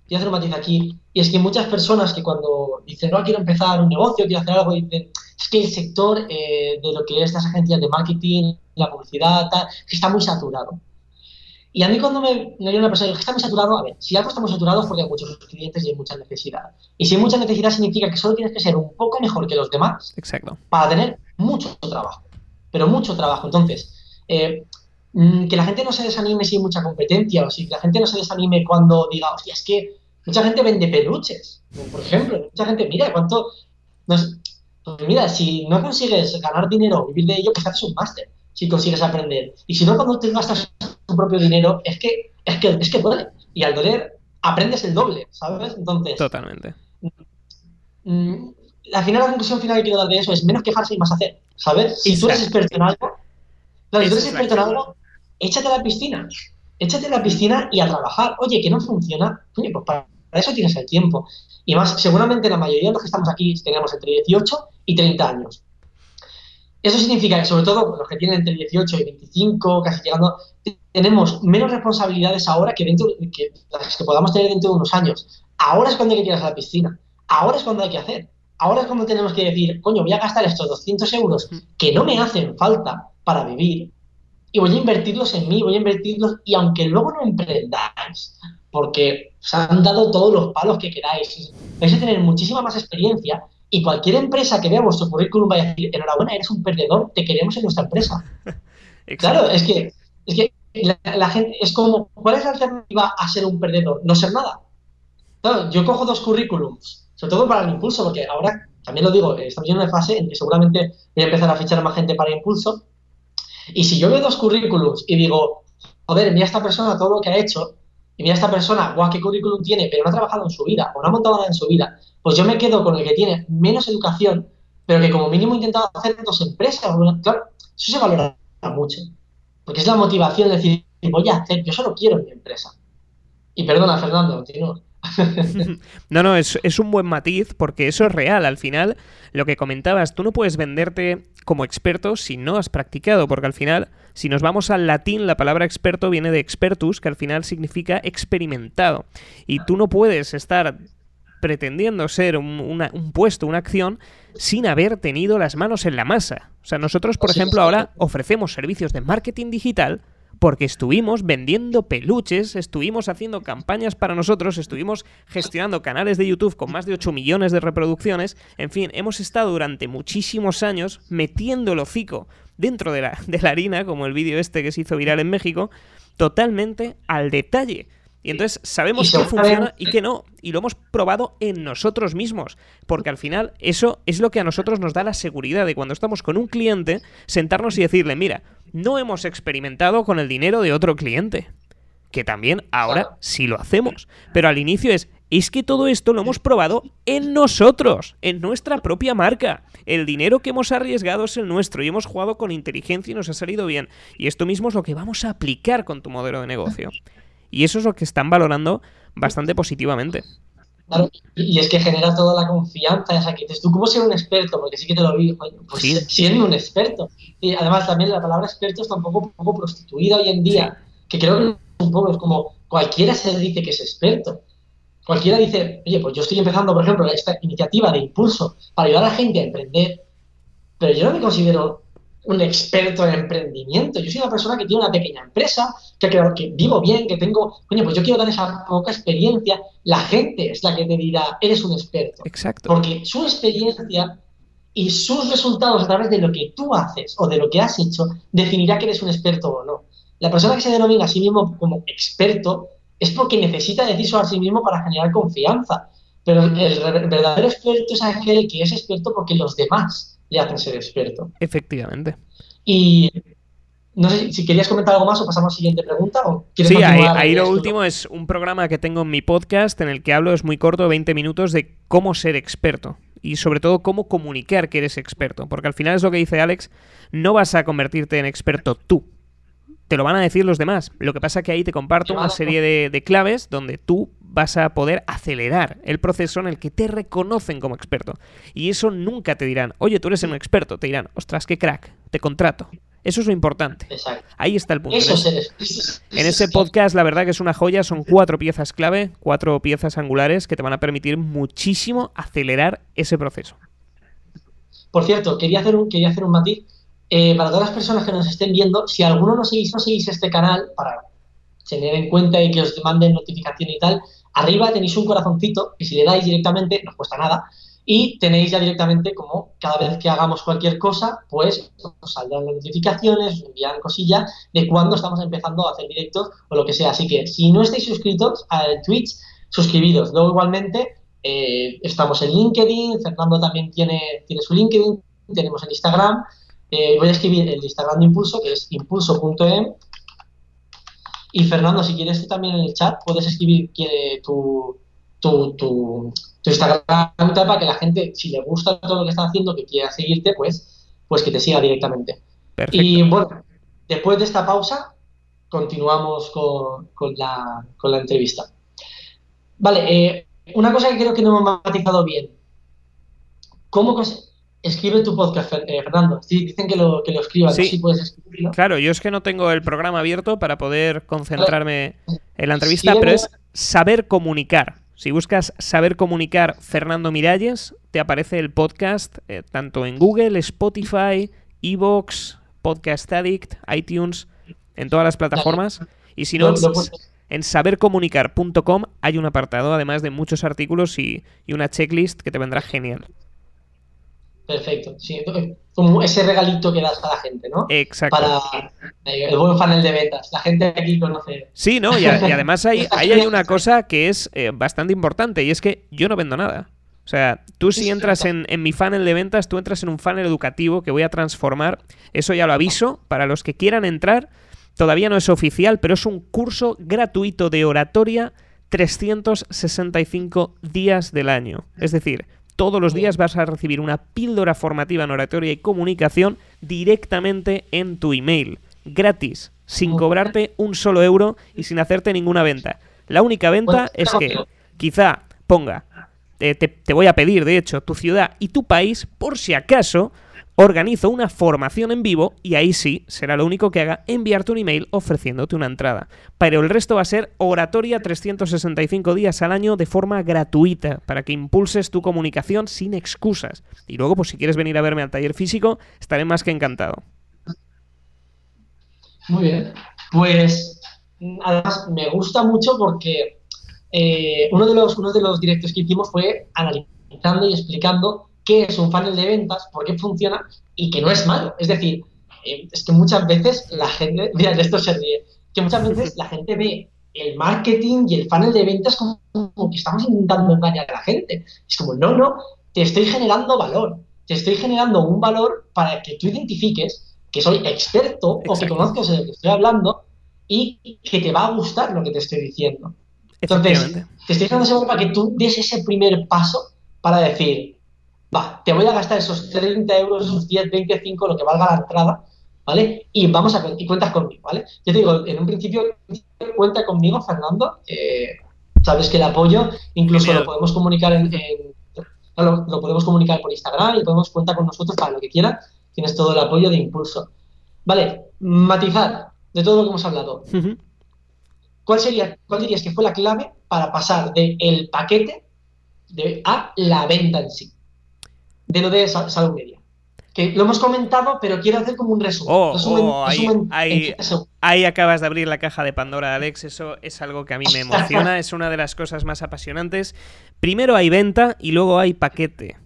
Quiero hacer un matiz aquí. Y es que muchas personas que cuando dicen, no, quiero empezar un negocio, quiero hacer algo, dicen, es que el sector eh, de lo que es estas agencias de marketing, la publicidad, tal, está muy saturado. Y a mí cuando me, me viene una persona que está muy saturado, a ver, si algo está muy saturado es porque hay muchos clientes y hay mucha necesidad. Y si hay mucha necesidad significa que solo tienes que ser un poco mejor que los demás Exacto. para tener mucho trabajo. Pero mucho trabajo. Entonces, eh, mm, que la gente no se desanime si hay mucha competencia o si la gente no se desanime cuando diga, hostia, es que mucha gente vende peluches, por ejemplo. Mucha gente, mira, cuánto... Pues mira, si no consigues ganar dinero, vivir de ello, pues haces un máster, si consigues aprender. Y si no, cuando te gastas tu propio dinero, es que, es que, es que duele. Y al doler, aprendes el doble, ¿sabes? Entonces. Totalmente. Mm, al final, la conclusión final que quiero dar de eso es menos quejarse y más hacer, ¿sabes? Si tú eres experto en algo, si tú eres experto en algo, échate a la piscina. Échate a la piscina y a trabajar. Oye, que no funciona. Oye, pues para eso tienes el tiempo. Y más, seguramente la mayoría de los que estamos aquí tenemos entre 18 y 30 años. Eso significa que, sobre todo los que tienen entre 18 y 25, casi llegando, tenemos menos responsabilidades ahora que, dentro, que las que podamos tener dentro de unos años. Ahora es cuando hay que tirarse a la piscina. Ahora es cuando hay que hacer. ahora es cuando tenemos que decir, coño, voy a gastar estos 200 euros que no me hacen falta para vivir y voy a invertirlos en mí, voy a invertirlos y aunque luego no emprendáis, porque os han dado todos los palos que queráis, vais a tener muchísima más experiencia y cualquier empresa que vea vuestro currículum va a decir, enhorabuena, eres un perdedor, te queremos en nuestra empresa. claro, es que, es que la, gente, es como, ¿cuál es la alternativa a ser un perdedor? No ser nada. yo cojo dos currículums, sobre todo para el impulso, porque ahora, también lo digo, estamos en una fase en que seguramente voy a empezar a fichar más gente para impulso, y si yo veo dos currículums y digo, joder, mira esta persona todo lo que ha hecho, y mira esta persona, guau, qué currículum tiene, pero no ha trabajado en su vida, o no ha montado nada en su vida, pues yo me quedo con el que tiene menos educación, pero que como mínimo ha intentado hacer dos empresas. Claro, eso se valora mucho. Porque es la motivación de decir, voy a hacer, yo solo quiero mi empresa. Y perdona, Fernando, continúo. no, no, es, es, un buen matiz porque eso es real. Al final, lo que comentabas, tú no puedes venderte como experto si no has practicado, porque al final, si nos vamos al latín, la palabra experto viene de expertus, que al final significa experimentado. Y tú no puedes estar pretendiendo ser un, puesto, una acción, sin haber tenido las manos en la masa. O sea, nosotros, por ejemplo, ahora ofrecemos servicios de marketing digital porque estuvimos vendiendo peluches, estuvimos haciendo campañas para nosotros, estuvimos gestionando canales de YouTube con más de 8 millones de reproducciones, en fin, hemos estado durante muchísimos años metiendo el hocico dentro de la, de la harina, como el vídeo este que se hizo viral en México, totalmente al detalle. Y entonces sabemos qué funciona y qué no. Y lo hemos probado en nosotros mismos. Porque al final eso es lo que a nosotros nos da la seguridad de cuando estamos con un cliente, sentarnos y decirle, mira, no hemos experimentado con el dinero de otro cliente. Que también ahora sí lo hacemos. Pero al inicio es, es que todo esto lo hemos probado en nosotros, en nuestra propia marca. El dinero que hemos arriesgado es el nuestro y hemos jugado con inteligencia y nos ha salido bien. Y esto mismo es lo que vamos a aplicar con tu modelo de negocio. Y eso es lo que están valorando bastante positivamente. Claro, y es que genera toda la confianza esa que dices, tú cómo ser un experto, porque sí que te lo digo, pues siendo un experto. Y además también la palabra experto está un poco, un poco prostituida hoy en día, que creo que un poco es como cualquiera se dice que es experto. Cualquiera dice, oye, pues yo estoy empezando, por ejemplo, esta iniciativa de impulso para ayudar a la gente a emprender, pero yo no me considero un experto en emprendimiento. Yo soy una persona que tiene una pequeña empresa, que, que vivo bien, que tengo, coño, pues yo quiero dar esa poca experiencia. La gente es la que te dirá, eres un experto. Exacto. Porque su experiencia y sus resultados a través de lo que tú haces o de lo que has hecho definirá que eres un experto o no. La persona que se denomina a sí mismo como experto es porque necesita decirlo a sí mismo para generar confianza. Pero el verdadero experto es aquel que es experto porque los demás le hacen ser experto. Efectivamente. Y no sé si querías comentar algo más o pasamos a la siguiente pregunta. O sí, ahí, lo último es un programa que tengo en mi podcast en el que hablo, es muy corto, 20 minutos, de cómo ser experto. Y sobre todo cómo comunicar que eres experto. Porque al final es lo que dice Alex, no vas a convertirte en experto tú. Te lo van a decir los demás. Lo que pasa es que ahí te comparto una serie de, de claves donde tú vas a poder acelerar el proceso en el que te reconocen como experto. Y eso nunca te dirán, oye, tú eres un experto, te dirán, ostras, qué crack, te contrato. Eso es lo importante. Ahí está el punto. en, ese, podcast, la verdad que es una joya, son cuatro piezas clave, cuatro piezas angulares que te van a permitir muchísimo acelerar ese proceso. Por cierto, quería hacer un, quería hacer un matiz. Eh, para todas las personas que nos estén viendo, si alguno no seguís, no seguís este canal, para tener en cuenta y que os manden notificación y tal, Arriba tenéis un corazoncito y si le dais directamente, no os cuesta nada, y tenéis ya directamente como cada vez que hagamos cualquier cosa, pues os saldrán las notificaciones, os envían cosillas de cuando estamos empezando a hacer directos o lo que sea. Así que si no estáis suscritos al Twitch, suscribidos. Luego igualmente eh, estamos en LinkedIn, Fernando también tiene, tiene su LinkedIn, tenemos en Instagram. Eh, voy a escribir el Instagram de Impulso, que es impulso.em, y Fernando, si quieres tú también en el chat, puedes escribir tu, tu, tu, Instagram para que la gente, si le gusta todo lo que estás haciendo, que quiera seguirte, pues, pues que te siga directamente. Y bueno, después de esta pausa, continuamos con, la, entrevista. Vale, eh, una cosa que creo que no hemos matizado bien. ¿Cómo, Escribe tu podcast, eh, Fernando. Sí, dicen que lo, que lo escribas, sí. puedes escribirlo. Claro, yo es que no tengo el programa abierto para poder concentrarme en la entrevista, pero es saber comunicar. Si buscas saber comunicar Fernando Miralles, te aparece el podcast eh, tanto en Google, Spotify, Evox, Podcast Addict, iTunes, en todas las plataformas. Y si no, he puesto. en sabercomunicar.com hay un apartado, además de muchos artículos y, y una checklist que te vendrá genial. Perfecto. Sí, como ese regalito que das a la gente, ¿no? Exacto. Para eh, el buen funnel de ventas. La gente aquí conoce. Sí, ¿no? Y, a- y además ahí, ahí hay una cosa que es eh, bastante importante y es que yo no vendo nada. O sea, tú si entras en, en mi funnel de ventas, tú entras en un funnel educativo que voy a transformar. Eso ya lo aviso. Para los que quieran entrar, todavía no es oficial, pero es un curso gratuito de oratoria 365 días del año. Es decir, todos los días vas a recibir una píldora formativa en oratoria y comunicación directamente en tu email. Gratis, sin cobrarte un solo euro y sin hacerte ninguna venta. La única venta es que quizá ponga, te, te- te voy a pedir, de hecho, tu ciudad y tu país, por si acaso, organizo una formación en vivo y ahí sí será lo único que haga enviarte un email ofreciéndote una entrada. Pero el resto va a ser oratoria 365 días al año de forma gratuita para que impulses tu comunicación sin excusas. Y luego, pues si quieres venir a verme al taller físico, estaré más que encantado. Muy bien. Pues además me gusta mucho porque eh, uno, de los, uno de los directos que hicimos fue analizando y explicando qué es un funnel de ventas, por qué funciona y que no es malo. Es decir, eh, es que muchas veces la gente, mira, de esto se ríe, que muchas veces la gente ve el marketing y el funnel de ventas como, como que estamos intentando engañar a la gente. Es como, no, no, te estoy generando valor, te estoy generando un valor para que tú identifiques que soy experto o que conozcas de lo que estoy hablando y que te va a gustar lo que te estoy diciendo. Entonces, te estoy dando ese valor para que tú des ese primer paso para decir, va, te voy a gastar esos 30 euros, esos 10, 25, lo que valga la entrada, ¿vale? Y vamos a y cuentas conmigo, ¿vale? Yo te digo, en un principio, cuenta conmigo, Fernando. eh, sabes que el apoyo, incluso Genial. lo podemos comunicar en, en- lo, lo podemos comunicar por Instagram y podemos cuenta con nosotros para lo que quieras. Tienes todo el apoyo de impulso. Vale, matizar de todo lo que hemos hablado. ¿Cuál sería, cuál dirías que fue la clave para pasar de el paquete de, a la venta en sí? De lo de Sa- Salud Media. Que lo hemos comentado, pero quiero hacer como un resumen. Oh, Resumen- oh, ahí- resumen ahí- 30 segundos. Ahí acabas de abrir la caja de Pandora, Alex. Eso es algo que a mí me emociona, es una de las cosas más apasionantes. Primero hay venta y luego hay paquete.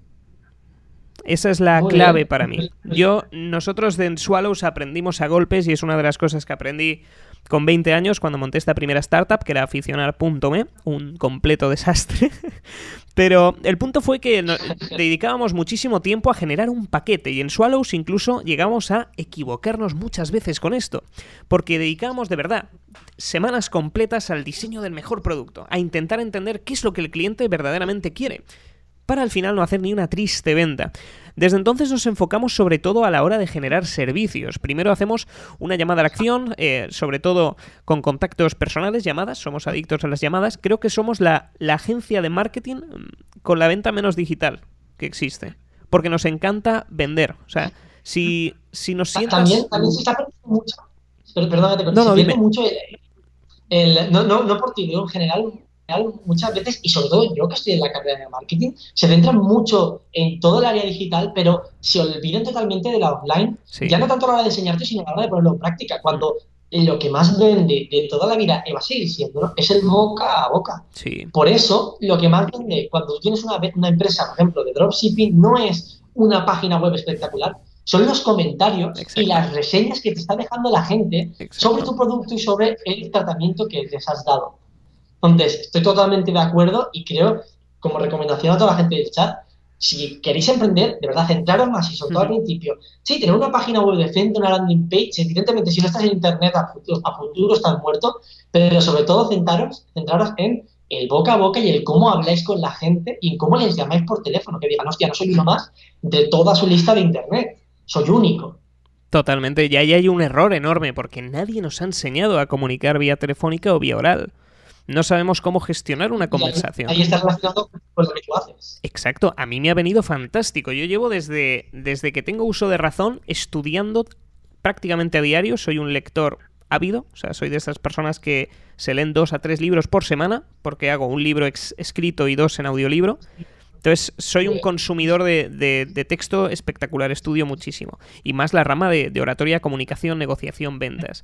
Esa es la Muy clave bien. para mí. Yo, nosotros de Swallows aprendimos a golpes y es una de las cosas que aprendí con 20 años cuando monté esta primera startup, que era aficionar.me, un completo desastre. Pero el punto fue que dedicábamos muchísimo tiempo a generar un paquete y en Swallows incluso llegamos a equivocarnos muchas veces con esto, porque dedicábamos de verdad semanas completas al diseño del mejor producto, a intentar entender qué es lo que el cliente verdaderamente quiere para al final no hacer ni una triste venta. Desde entonces nos enfocamos sobre todo a la hora de generar servicios. Primero hacemos una llamada a la acción, eh, sobre todo con contactos personales, llamadas, somos adictos a las llamadas. Creo que somos la, la agencia de marketing mm, con la venta menos digital que existe. Porque nos encanta vender. O sea, si, si nos sientas... También, también se está perdiendo mucho. Pero, perdona que te corte, No, no, se pierde mucho el, el- no, no, no por ti, en general, muchas veces, y sobre todo yo que estoy en la carrera de marketing, se centran mucho en todo el área digital, pero se olvidan totalmente de la offline. Sí. Ya no tanto a la hora de enseñarte, sino a la hora de ponerlo en práctica. Cuando lo que más vende de toda la vida, y va a seguir siendo, ¿no? es el boca a boca. Sí. Por eso, lo que más vende cuando tú tienes una, empresa, por ejemplo, de dropshipping, no es una página web espectacular, son los comentarios Exacto. y las reseñas que te está dejando la gente Exacto. sobre tu producto y sobre el tratamiento que les has dado. Entonces, estoy totalmente de acuerdo y creo, como recomendación a toda la gente del chat, si queréis emprender, de verdad, centraros más y sobre todo al principio. Sí, tener una página web decente, una landing page, evidentemente, si no estás en internet a futuro, a futuro estás muerto, pero sobre todo centraros, centraros en el boca a boca y el cómo habláis con la gente y en cómo les llamáis por teléfono, que digan, hostia, no soy uno más de toda su lista de internet, soy único. Totalmente, y ahí hay un error enorme, porque nadie nos ha enseñado a comunicar vía telefónica o vía oral. No sabemos cómo gestionar una ahí- conversación. Ahí, está relacionado con lo que tú haces. Exacto, a mí me ha venido fantástico. Yo llevo desde, desde que tengo uso de razón estudiando prácticamente a diario. Soy un lector ávido, o sea, soy de esas personas que se leen dos a tres libros por semana, porque hago un libro escrito y dos en audiolibro. Entonces, soy un consumidor de, texto espectacular, estudio muchísimo. Y más la rama de, oratoria, comunicación, negociación, ventas.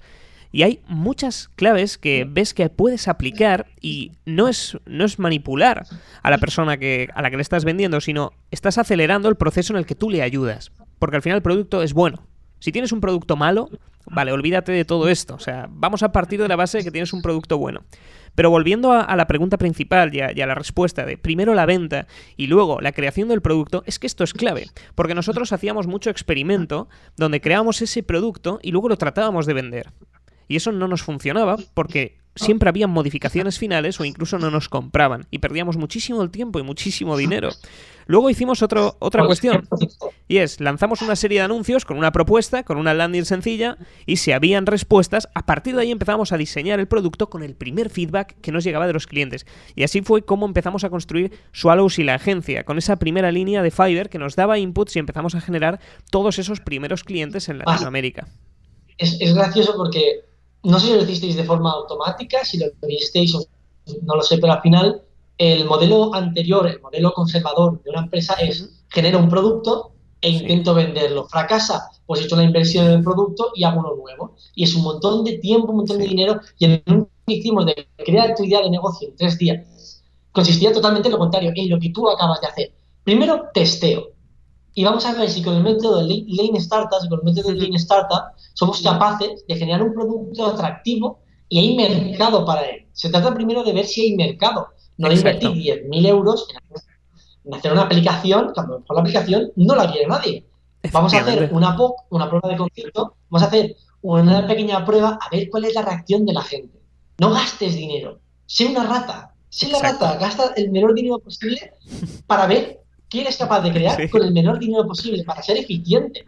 Y hay muchas claves que ves que puedes aplicar y no es, no es manipular a la persona que, a la que le estás vendiendo, sino estás acelerando el proceso en el que tú le ayudas. Porque al final el producto es bueno. Si tienes un producto malo, vale, olvídate de todo esto. O sea, vamos a partir de la base de que tienes un producto bueno. Pero volviendo a, la pregunta principal y a, la respuesta de primero la venta y luego la creación del producto, es que esto es clave, porque nosotros hacíamos mucho experimento donde creábamos ese producto y luego lo tratábamos de vender. Y eso no nos funcionaba porque siempre habían modificaciones finales o incluso no nos compraban y perdíamos muchísimo el tiempo y muchísimo dinero. Luego hicimos otro, otra cuestión y es, lanzamos una serie de anuncios con una propuesta, con una landing sencilla y si habían respuestas, a partir de ahí empezamos a diseñar el producto con el primer feedback que nos llegaba de los clientes. Y así fue como empezamos a construir Swallows y la agencia, con esa primera línea de Fiverr que nos daba inputs y empezamos a generar todos esos primeros clientes en Latinoamérica. Es, es gracioso porque no sé si lo hicisteis de forma automática, si lo visteis o no lo sé, pero al final el modelo anterior, el modelo conservador de una empresa es genera un producto e intento venderlo. Fracasa, pues he hecho la inversión en el producto y hago uno nuevo. Y es un montón de tiempo, un montón de dinero. Y en un hicimos de crear tu idea de negocio en tres días, consistía totalmente en lo contrario, en lo que tú acabas de hacer. Primero, testeo. Y vamos a ver si con el método de Lean Startup, con el método de Lean Startup, somos capaces de generar un producto atractivo y hay mercado para él. Se trata primero de ver si hay mercado. No le invertir 10.000 euros en hacer una aplicación, cuando la aplicación no la quiere nadie. Vamos a hacer una POC, una prueba de concepto, vamos a hacer una pequeña prueba a ver cuál es la reacción de la gente. No gastes dinero, sé una rata, sé la rata, gasta el menor dinero posible para ver qué eres capaz de crear con el menor dinero posible, para ser eficiente,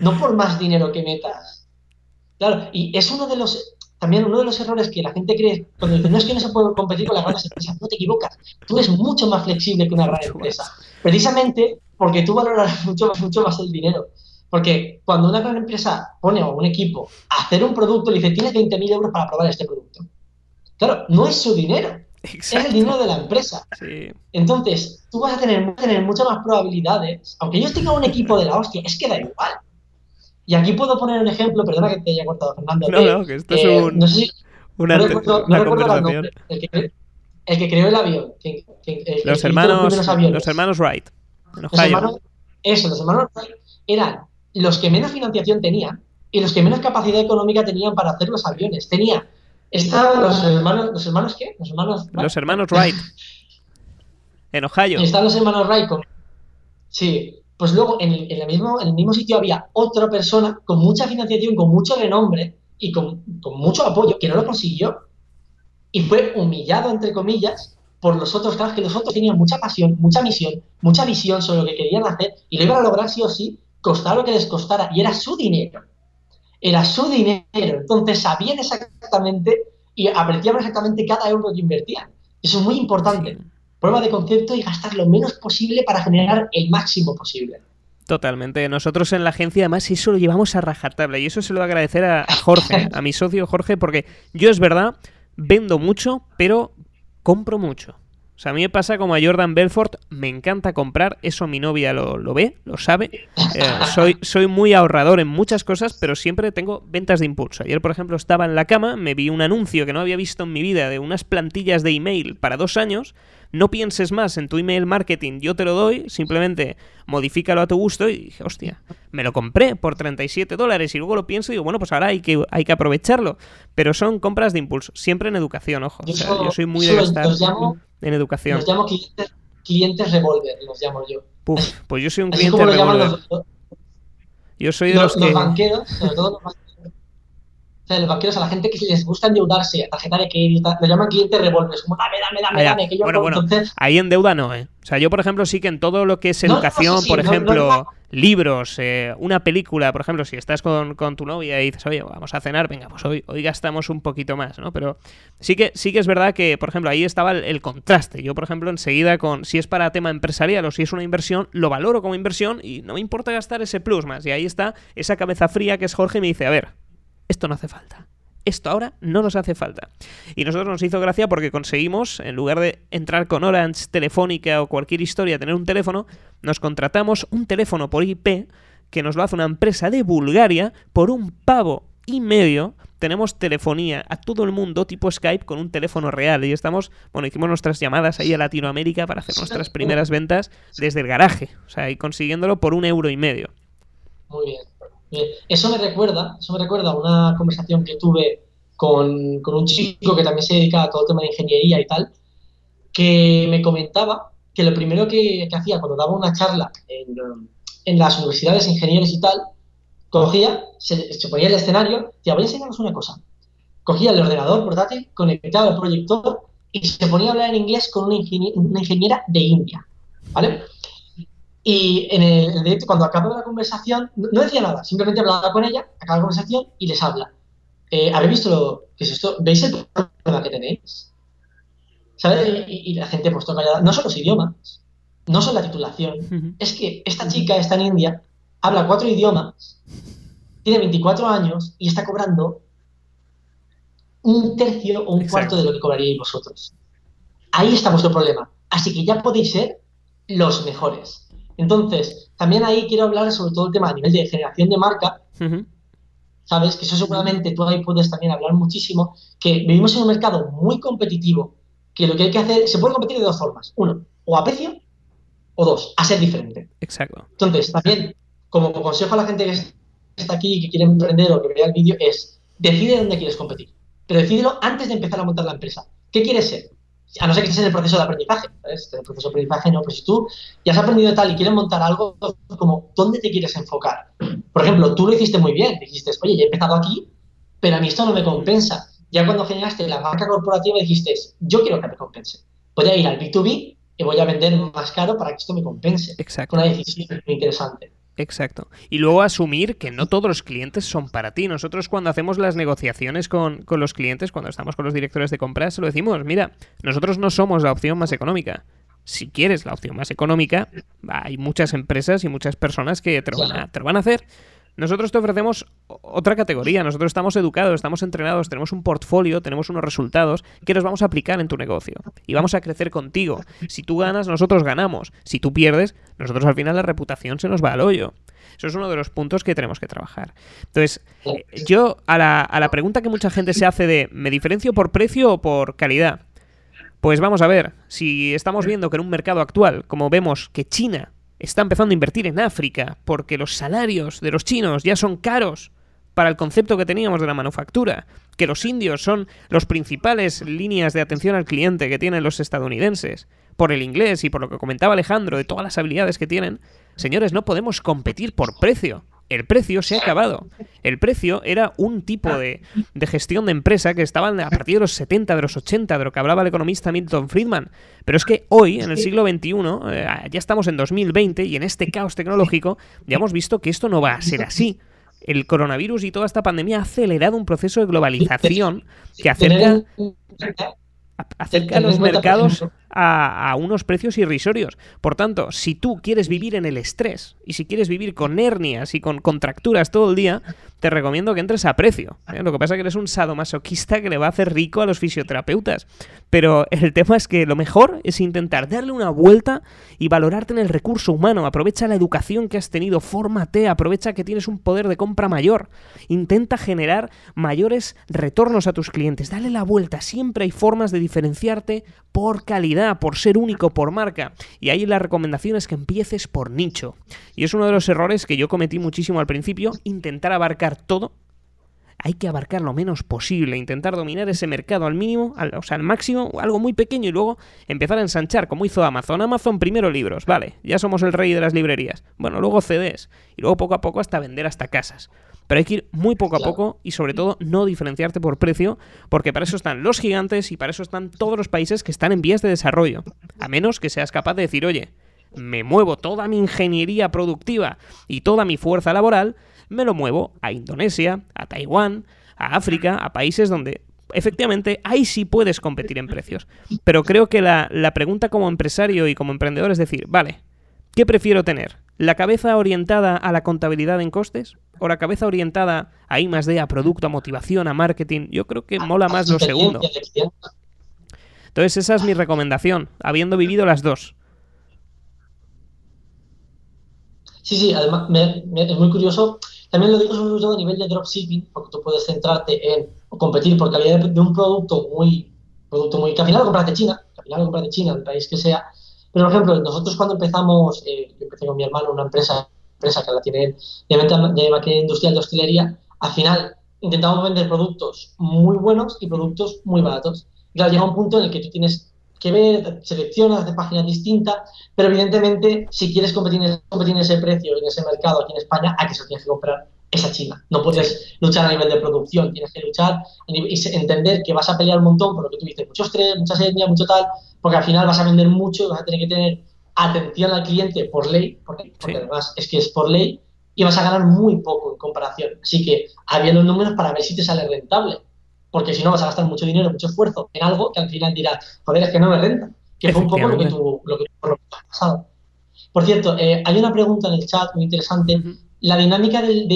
no por más dinero que metas. Claro, y es uno de los, también uno de los errores que la gente cree cuando dice, no es que no se puede competir con las grandes empresas, no te equivocas, tú eres mucho más flexible que una gran empresa, precisamente porque tú valoras mucho, mucho más el dinero. Porque cuando una gran empresa pone a un equipo a hacer un producto, le dice, tienes 20.000 euros para probar este producto. Claro, no es su dinero, es el dinero de la empresa. Entonces, tú vas a tener, tener muchas más probabilidades, aunque yo tenga un equipo de la hostia, es que da igual. Y aquí puedo poner un ejemplo, perdona que te haya cortado, Fernando. No, no, que esto es eh, un, no sé si, una, no recuerdo, una conversación. el, que, el, que, creó el avión. los, hermanos, los hermanos Wright. Los hermanos, eso, los hermanos Wright eran los que menos financiación tenían y los que menos capacidad económica tenían para hacer los aviones. Tenía Estaban los hermanos, ¿los hermanos qué? Los hermanos, los hermanos Wright. en Ohio. Están los hermanos Wright. Sí, pues luego en el, mismo, en el mismo sitio había otra persona con mucha financiación, con mucho renombre y con, mucho apoyo, que no lo consiguió. Y fue humillado, entre comillas, por los otros, claro, que los otros tenían mucha pasión, mucha misión, mucha visión sobre lo que querían hacer y lo iban a lograr sí o sí, costara lo que les costara. Y era su dinero. Era su dinero. Entonces sabían exactamente y apreciaban exactamente cada euro que invertían. Eso es muy importante prueba de concepto y gastar lo menos posible para generar el máximo posible. Totalmente. Nosotros en la agencia, además, eso lo llevamos a rajatabla. Y eso se lo voy a agradecer a, Jorge, a mi socio Jorge, porque yo es verdad, vendo mucho, pero compro mucho. O sea, a mí me pasa como a Jordan Belfort, me encanta comprar, eso mi novia lo, lo ve, lo sabe. Eh, soy, soy muy ahorrador en muchas cosas, pero siempre tengo ventas de impulso. Ayer, por ejemplo, estaba en la cama, me vi un anuncio que no había visto en mi vida de unas plantillas de email para dos años no pienses más en tu email marketing, yo te lo doy, simplemente modifícalo a tu gusto y dije, hostia, me lo compré por 37 dólares y luego lo pienso y digo, bueno, pues ahora hay que, hay que aprovecharlo. Pero son compras de impulso, siempre en educación, ojo. Yo, soy muy de gastar en educación. Los llamo clientes, clientes revolver, los llamo yo. pues yo soy un cliente revolver. yo soy de los, que... banqueros, sobre todo los banqueros, los banqueros a la gente que les gusta endeudarse, tarjeta de crédito, lo llaman clientes revolves, como dame, dame, dame, dame, que yo bueno, bueno, ahí en deuda no, ¿eh? O sea, yo, por ejemplo, sí que en todo lo que es educación, por ejemplo, libros, eh, una película, por ejemplo, si estás con, tu novia y dices, oye, vamos a cenar, venga, pues hoy, hoy gastamos un poquito más, ¿no? Pero sí que, sí que es verdad que, por ejemplo, ahí estaba el, contraste. Yo, por ejemplo, enseguida con, si es para tema empresarial o si es una inversión, lo valoro como inversión y no me importa gastar ese plus más. Y ahí está esa cabeza fría que es Jorge y me dice, a ver, esto no hace falta. Esto ahora no nos hace falta. Y nosotros nos hizo gracia porque conseguimos, en lugar de entrar con Orange, Telefónica o cualquier historia, tener un teléfono, nos contratamos un teléfono por IP que nos lo hace una empresa de Bulgaria por un pavo y medio tenemos telefonía a todo el mundo tipo Skype con un teléfono real y estamos, bueno, hicimos nuestras llamadas ahí a Latinoamérica para hacer nuestras primeras ventas desde el garaje, o sea, y consiguiéndolo por un euro y medio. Muy bien. Eso me recuerda, eso me recuerda a una conversación que tuve con, un chico que también se dedica a todo el tema de ingeniería y tal, que me comentaba que lo primero que, hacía cuando daba una charla en, en las universidades, ingenieros y tal, cogía, se, ponía el escenario, decía, voy a enseñaros una cosa. Cogía el ordenador portátil, conectaba el proyector y se ponía a hablar en inglés con una, ingeniera de India, ¿vale? Y en el, directo, cuando acababa la conversación, no, decía nada, simplemente hablaba con ella, acaba la conversación y les habla. Eh, ¿Habéis visto lo que es esto? ¿Veis el problema que tenéis? ¿Sabes? Y, la gente pues callada. No son los idiomas, no son la titulación. Es que esta chica está en India, habla cuatro idiomas, tiene 24 años y está cobrando un tercio o un cuarto de lo que cobraríais vosotros. Ahí está vuestro problema. Así que ya podéis ser los mejores. Entonces, también ahí quiero hablar sobre todo el tema a nivel de generación de marca. ¿Sabes? Que eso seguramente tú ahí puedes también hablar muchísimo. Que vivimos en un mercado muy competitivo. Que lo que hay que hacer, se puede competir de dos formas. Uno, o a precio, o dos, a ser diferente. Exacto. Entonces, también como consejo a la gente que está aquí y que quiere emprender o que vea el vídeo es, decide dónde quieres competir, pero decídelo antes de empezar a montar la empresa. ¿Qué quieres ser? A no ser que estés en el proceso de aprendizaje, ¿sabes? En el proceso de aprendizaje no, pero si tú ya has aprendido tal y quieres montar algo, como, ¿dónde te quieres enfocar? Por ejemplo, tú lo hiciste muy bien, dijiste, oye, ya he empezado aquí, pero a mí esto no me compensa. Ya cuando generaste la marca corporativa dijiste, yo quiero que me compense. Voy a ir al B2B y voy a vender más caro para que esto me compense. Exacto. Una decisión muy interesante. Exacto. Y luego asumir que no todos los clientes son para ti. Nosotros cuando hacemos las negociaciones con, los clientes, cuando estamos con los directores de compras, se lo decimos, mira, nosotros no somos la opción más económica. Si quieres la opción más económica, hay muchas empresas y muchas personas que te van te lo van a hacer. Nosotros te ofrecemos otra categoría, nosotros estamos educados, estamos entrenados, tenemos un portfolio, tenemos unos resultados que los vamos a aplicar en tu negocio y vamos a crecer contigo. Si tú ganas, nosotros ganamos. Si tú pierdes, nosotros al final la reputación se nos va al hoyo. Eso es uno de los puntos que tenemos que trabajar. Entonces, eh, yo a la, a la pregunta que mucha gente se hace de ¿me diferencio por precio o por calidad? Pues vamos a ver, si estamos viendo que en un mercado actual, como vemos que China está empezando a invertir en África porque los salarios de los chinos ya son caros para el concepto que teníamos de la manufactura, que los indios son los principales líneas de atención al cliente que tienen los estadounidenses, por el inglés y por lo que comentaba Alejandro de todas las habilidades que tienen, señores, no podemos competir por precio el precio se ha acabado. El precio era un tipo de, gestión de empresa que estaban a partir de los 70, de los 80, de lo que hablaba el economista Milton Friedman. Pero es que hoy, en el siglo XXI, eh, ya estamos en 2020 y en este caos tecnológico, ya hemos visto que esto no va a ser así. El coronavirus y toda esta pandemia ha acelerado un proceso de globalización que acerca acerca a los mercados a, unos precios irrisorios. Por tanto, si tú quieres vivir en el estrés y si quieres vivir con hernias y con contracturas todo el día, te recomiendo que entres a precio. ¿eh? Lo que pasa es que eres un sadomasoquista que le va a hacer rico a los fisioterapeutas. Pero el tema es que lo mejor es intentar darle una vuelta y valorarte en el recurso humano. Aprovecha la educación que has tenido, fórmate, aprovecha que tienes un poder de compra mayor. Intenta generar mayores retornos a tus clientes. Dale la vuelta. Siempre hay formas de diferenciarte por calidad por ser único, por marca. Y ahí la recomendación es que empieces por nicho. Y es uno de los errores que yo cometí muchísimo al principio, intentar abarcar todo. Hay que abarcar lo menos posible, intentar dominar ese mercado al mínimo, o sea, al máximo, algo muy pequeño y luego empezar a ensanchar, como hizo Amazon. Amazon primero libros, vale, ya somos el rey de las librerías. Bueno, luego CDs y luego poco a poco hasta vender hasta casas. Pero hay que ir muy poco a poco y sobre todo no diferenciarte por precio, porque para eso están los gigantes y para eso están todos los países que están en vías de desarrollo. A menos que seas capaz de decir, oye, me muevo toda mi ingeniería productiva y toda mi fuerza laboral, me lo muevo a Indonesia, a Taiwán, a África, a países donde efectivamente ahí sí puedes competir en precios. Pero creo que la, la pregunta como empresario y como emprendedor es decir, vale, ¿qué prefiero tener? ¿La cabeza orientada a la contabilidad en costes? ¿O la cabeza orientada a I más D, a producto, a motivación, a marketing? Yo creo que mola más lo segundo. Entonces, esa es mi recomendación, habiendo vivido las dos. Sí, sí, además es muy curioso. También lo digo sobre todo a nivel de dropshipping, porque tú puedes centrarte en competir por calidad de, un producto muy, producto muy, que al final lo compras de China, que al final lo compras de China, del país que sea. Pero, por ejemplo, nosotros cuando empezamos, eh, yo empecé con mi hermano una empresa, empresa que la tiene de, de maquinaria industrial de hostelería, al final intentamos vender productos muy buenos y productos muy baratos. Claro, llega un punto en el que tú tienes que ver, seleccionas de páginas distintas, pero evidentemente si quieres competir competir en ese precio, en ese mercado aquí en España, ¿a qué se tienes que comprar? Esa China. No puedes luchar a nivel de producción, tienes que luchar y entender que vas a pelear un montón por lo que tú dices, muchos tres, muchas etnias, mucho tal, porque al final vas a vender mucho y vas a tener que tener atención al cliente por ley, porque, además es que es por ley, y vas a ganar muy poco en comparación. Así que habiendo números para ver si te sale rentable porque si no vas a gastar mucho dinero, mucho esfuerzo en algo que al final dirás, joder, es que no me renta, que fue un poco lo que tú, lo que has pasado. Por cierto, eh, hay una pregunta en el chat muy interesante. La dinámica del,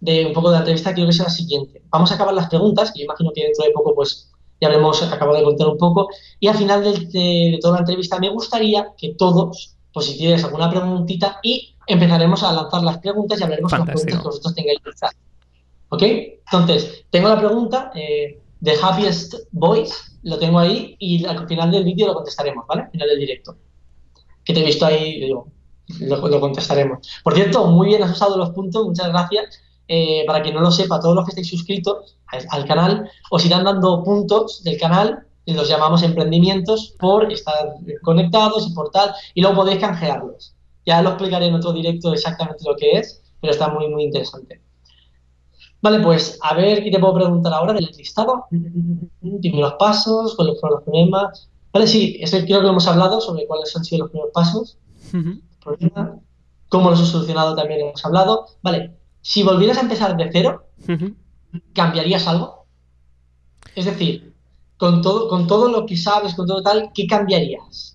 de un poco de la entrevista quiero que sea la siguiente. Vamos a acabar las preguntas, que imagino que dentro de poco pues ya habremos acabado de contar un poco, y al final de, toda la entrevista me gustaría que todos, pues si tienes alguna preguntita, y empezaremos a lanzar las preguntas y hablaremos de las preguntas que vosotros tengáis ¿Ok? Entonces, tengo la pregunta de eh, Happiest Voice, lo tengo ahí y al final del vídeo lo contestaremos, ¿vale? Al final del directo. Que te he visto ahí, digo, lo, contestaremos. Por cierto, muy bien has usado los puntos, muchas gracias. Eh, para quien no lo sepa, todos los que estéis suscritos al, canal os irán dando puntos del canal los llamamos emprendimientos por estar conectados y por tal, y luego podéis canjearlos. Ya lo explicaré en otro directo exactamente lo que es, pero está muy, muy interesante. Vale, pues a ver qué te puedo preguntar ahora del listado. Dime los pasos, cuáles fueron los problemas. Vale, sí, eso creo que hemos hablado sobre cuáles han sido los primeros pasos. Cómo los he solucionado también hemos hablado. Vale, si volvieras a empezar de cero, ¿cambiarías algo? Es decir, con todo, con todo lo que sabes, con todo tal, ¿qué cambiarías?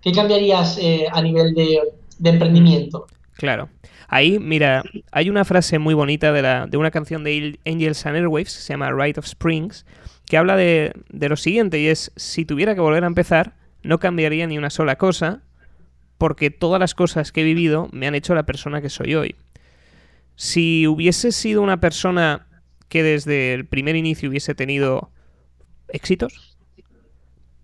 ¿Qué cambiarías eh, a nivel de, de emprendimiento? Claro. Ahí, mira, hay una frase muy bonita de, la, de una canción de Angels and Airwaves, se llama Rite of Springs, que habla de, de lo siguiente, y es, si tuviera que volver a empezar, no cambiaría ni una sola cosa, porque todas las cosas que he vivido me han hecho la persona que soy hoy. Si hubiese sido una persona que desde el primer inicio hubiese tenido éxitos,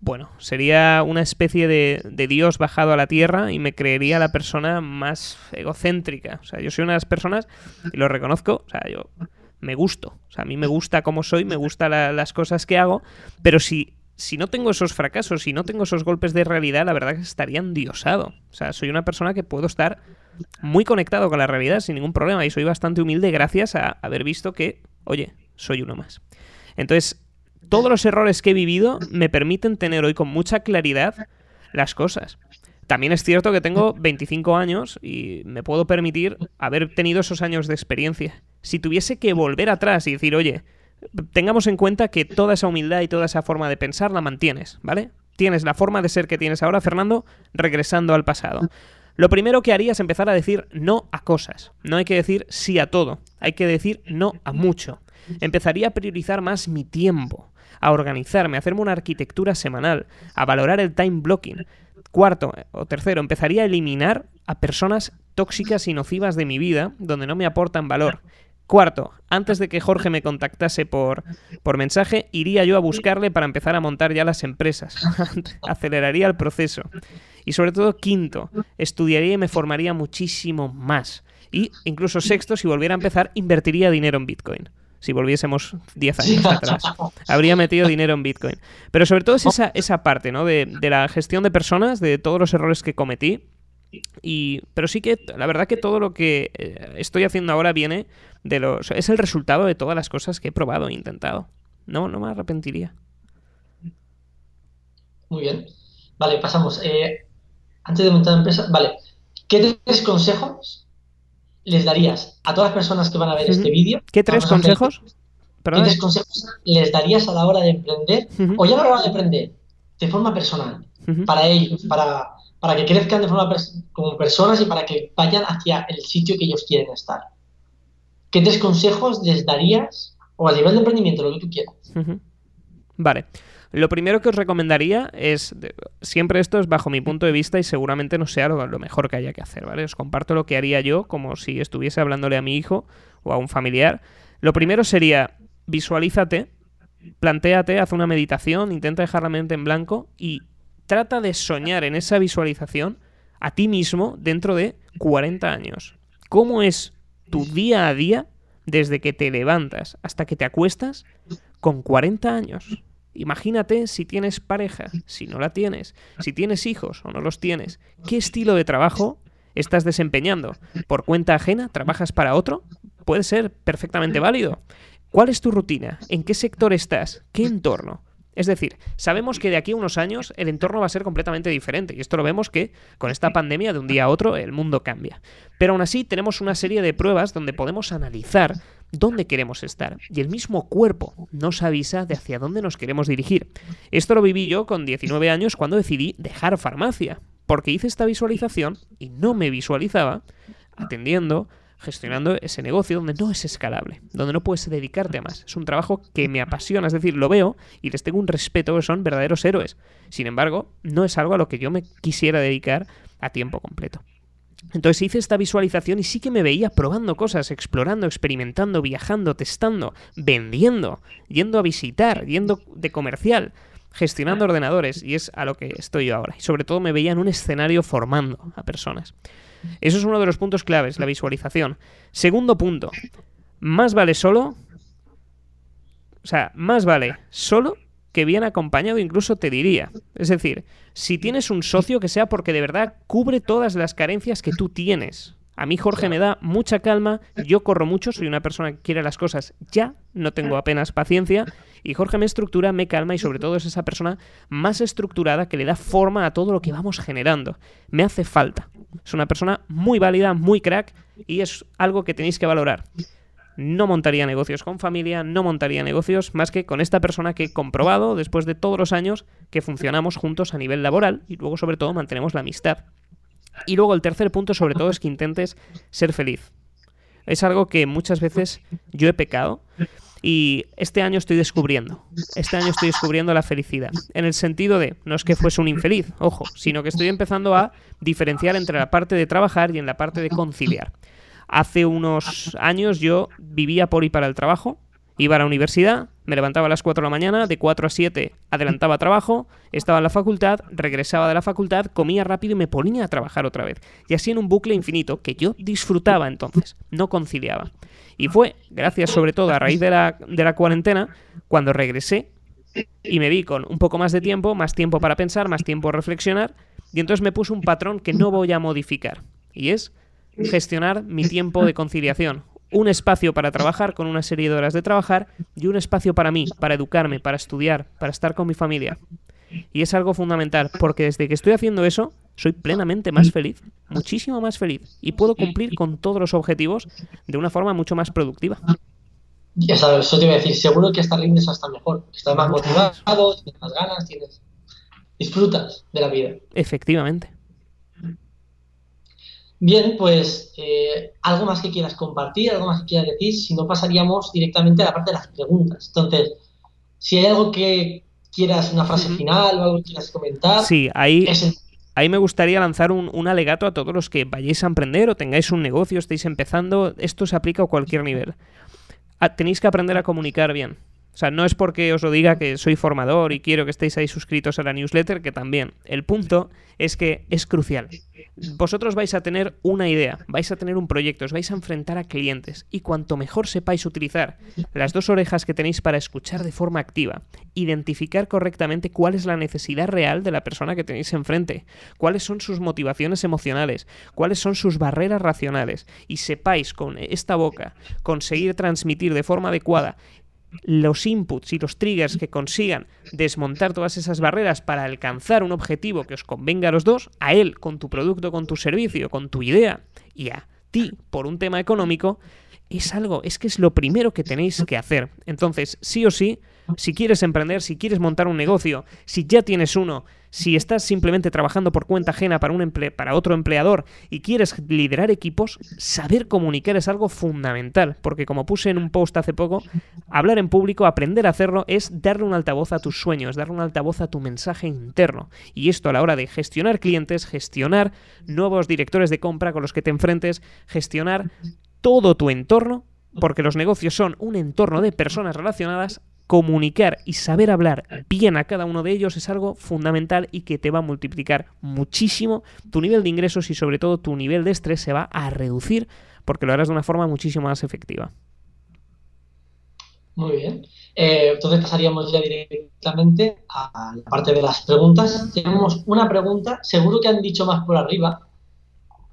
bueno, sería una especie de, Dios bajado a la tierra y me creería la persona más egocéntrica. O sea, yo soy una de las personas, y lo reconozco, o sea, yo me gusto. O sea, a mí me gusta cómo soy, me gustan las cosas que hago, pero si, si no tengo esos fracasos, si no tengo esos golpes de realidad, la verdad es que estaría endiosado. O sea, soy una persona que puedo estar muy conectado con la realidad sin ningún problema y soy bastante humilde gracias a haber visto que, oye, soy uno más. Entonces, todos los errores que he vivido me permiten tener hoy con mucha claridad las cosas. También es cierto que tengo 25 años y me puedo permitir haber tenido esos años de experiencia. Si tuviese que volver atrás y decir, oye, tengamos en cuenta que toda esa humildad y toda esa forma de pensar la mantienes, ¿vale? Tienes la forma de ser que tienes ahora, Fernando, regresando al pasado. Lo primero que haría es empezar a decir no a cosas. No hay que decir sí a todo, hay que decir no a mucho. Empezaría a priorizar más mi tiempo a organizarme, a hacerme una arquitectura semanal, a valorar el time blocking. Cuarto o tercero, empezaría a eliminar a personas tóxicas y nocivas de mi vida donde no me aportan valor. Cuarto, antes de que Jorge me contactase por, por mensaje, iría yo a buscarle para empezar a montar ya las empresas. Aceleraría el proceso. Y sobre todo, quinto, estudiaría y me formaría muchísimo más. Y incluso sexto, si volviera a empezar, invertiría dinero en Bitcoin si volviésemos 10 años atrás. Habría metido dinero en Bitcoin. Pero sobre todo es esa, esa parte, ¿no? De, la gestión de personas, de todos los errores que cometí. Y, pero sí que la verdad que todo lo que eh, estoy haciendo ahora viene de los... Es el resultado de todas las cosas que he probado e intentado. No, no me arrepentiría. Muy bien. Vale, pasamos. Eh, antes de montar empresa, vale. ¿Qué tres consejos les darías a todas las personas que van a ver este vídeo? ¿Qué tres consejos? ¿Qué tres consejos les darías a la hora de emprender? O ya a la hora de emprender, de forma personal, para ellos, para, para que crezcan de forma como personas y para que vayan hacia el sitio que ellos quieren estar. ¿Qué tres consejos les darías, o a nivel de emprendimiento, lo que tú quieras? Vale. Lo primero que os recomendaría es, siempre esto es bajo mi punto de vista y seguramente no sea lo, mejor que haya que hacer, ¿vale? Os comparto lo que haría yo como si estuviese hablándole a mi hijo o a un familiar. Lo primero sería, visualízate, plantéate, haz una meditación, intenta dejar la mente en blanco y trata de soñar en esa visualización a ti mismo dentro de 40 años. ¿Cómo es tu día a día desde que te levantas hasta que te acuestas con 40 años? Imagínate si tienes pareja, si no la tienes, si tienes hijos o no los tienes. ¿Qué estilo de trabajo estás desempeñando? ¿Por cuenta ajena? ¿Trabajas para otro? Puede ser perfectamente válido. ¿Cuál es tu rutina? ¿En qué sector estás? ¿Qué entorno? Es decir, sabemos que de aquí a unos años el entorno va a ser completamente diferente y esto lo vemos que con esta pandemia de un día a otro el mundo cambia. Pero aún así tenemos una serie de pruebas donde podemos analizar dónde queremos estar y el mismo cuerpo nos avisa de hacia dónde nos queremos dirigir. Esto lo viví yo con 19 años cuando decidí dejar farmacia, porque hice esta visualización y no me visualizaba atendiendo gestionando ese negocio donde no es escalable, donde no puedes dedicarte a más. Es un trabajo que me apasiona, es decir, lo veo y les tengo un respeto, que son verdaderos héroes. Sin embargo, no es algo a lo que yo me quisiera dedicar a tiempo completo. Entonces hice esta visualización y sí que me veía probando cosas, explorando, experimentando, viajando, testando, vendiendo, yendo a visitar, yendo de comercial, gestionando ordenadores, y es a lo que estoy yo ahora. Y sobre todo me veía en un escenario formando a personas. Eso es uno de los puntos claves, la visualización. Segundo punto, más vale solo, o sea, más vale solo que bien acompañado, incluso te diría. Es decir, si tienes un socio que sea porque de verdad cubre todas las carencias que tú tienes. A mí Jorge me da mucha calma, yo corro mucho, soy una persona que quiere las cosas ya, no tengo apenas paciencia, y Jorge me estructura, me calma y sobre todo es esa persona más estructurada que le da forma a todo lo que vamos generando. Me hace falta. Es una persona muy válida, muy crack y es algo que tenéis que valorar. No montaría negocios con familia, no montaría negocios más que con esta persona que he comprobado después de todos los años que funcionamos juntos a nivel laboral y luego sobre todo mantenemos la amistad. Y luego el tercer punto sobre todo es que intentes ser feliz. Es algo que muchas veces yo he pecado y este año estoy descubriendo, este año estoy descubriendo la felicidad. En el sentido de, no es que fuese un infeliz, ojo, sino que estoy empezando a diferenciar entre la parte de trabajar y en la parte de conciliar. Hace unos años yo vivía por y para el trabajo, Iba a la universidad, me levantaba a las 4 de la mañana, de 4 a 7 adelantaba trabajo, estaba en la facultad, regresaba de la facultad, comía rápido y me ponía a trabajar otra vez. Y así en un bucle infinito que yo disfrutaba entonces, no conciliaba. Y fue, gracias sobre todo a raíz de la, de la cuarentena, cuando regresé y me vi con un poco más de tiempo, más tiempo para pensar, más tiempo para reflexionar, y entonces me puse un patrón que no voy a modificar, y es gestionar mi tiempo de conciliación un espacio para trabajar con una serie de horas de trabajar y un espacio para mí, para educarme, para estudiar, para estar con mi familia. Y es algo fundamental, porque desde que estoy haciendo eso, soy plenamente más feliz, muchísimo más feliz, y puedo cumplir con todos los objetivos de una forma mucho más productiva. Sabes, eso te iba a decir, seguro que hasta rindes hasta mejor, estás más motivado, tienes más ganas, tienes... disfrutas de la vida. Efectivamente. Bien, pues eh, algo más que quieras compartir, algo más que quieras decir, si no pasaríamos directamente a la parte de las preguntas. Entonces, si hay algo que quieras, una frase final o algo que quieras comentar, sí, ahí, ahí me gustaría lanzar un, un, alegato a todos los que vayáis a emprender o tengáis un negocio, estéis empezando, esto se aplica a cualquier nivel. Ah, tenéis que aprender a comunicar bien. O sea, no es porque os lo diga que soy formador y quiero que estéis ahí suscritos a la newsletter, que también. El punto es que es crucial. Vosotros vais a tener una idea, vais a tener un proyecto, os vais a enfrentar a clientes y cuanto mejor sepáis utilizar las dos orejas que tenéis para escuchar de forma activa, identificar correctamente cuál es la necesidad real de la persona que tenéis enfrente, cuáles son sus motivaciones emocionales, cuáles son sus barreras racionales y sepáis con esta boca conseguir transmitir de forma adecuada los inputs y los triggers que consigan desmontar todas esas barreras para alcanzar un objetivo que os convenga a los dos, a él con tu producto, con tu servicio, con tu idea, y a ti por un tema económico, es algo, es que es lo primero que tenéis que hacer. Entonces, sí o sí, Si quieres emprender, si quieres montar un negocio, si ya tienes uno, si estás simplemente trabajando por cuenta ajena para, un para otro empleador y quieres liderar equipos, saber comunicar es algo fundamental, porque como puse en un post hace poco, hablar en público, aprender a hacerlo, es darle un altavoz a tus sueños, darle un altavoz a tu mensaje interno. Y esto a la hora de gestionar clientes, gestionar nuevos directores de compra con los que te enfrentes, gestionar todo tu entorno, porque los negocios son un entorno de personas relacionadas, comunicar y saber hablar bien a cada uno de ellos es algo fundamental y que te va a multiplicar muchísimo tu nivel de ingresos y sobre todo tu nivel de estrés se va a reducir porque lo harás de una forma muchísimo más efectiva. Muy bien. Eh, entonces pasaríamos ya directamente a la parte de las preguntas. Tenemos una pregunta, seguro que han dicho más por arriba,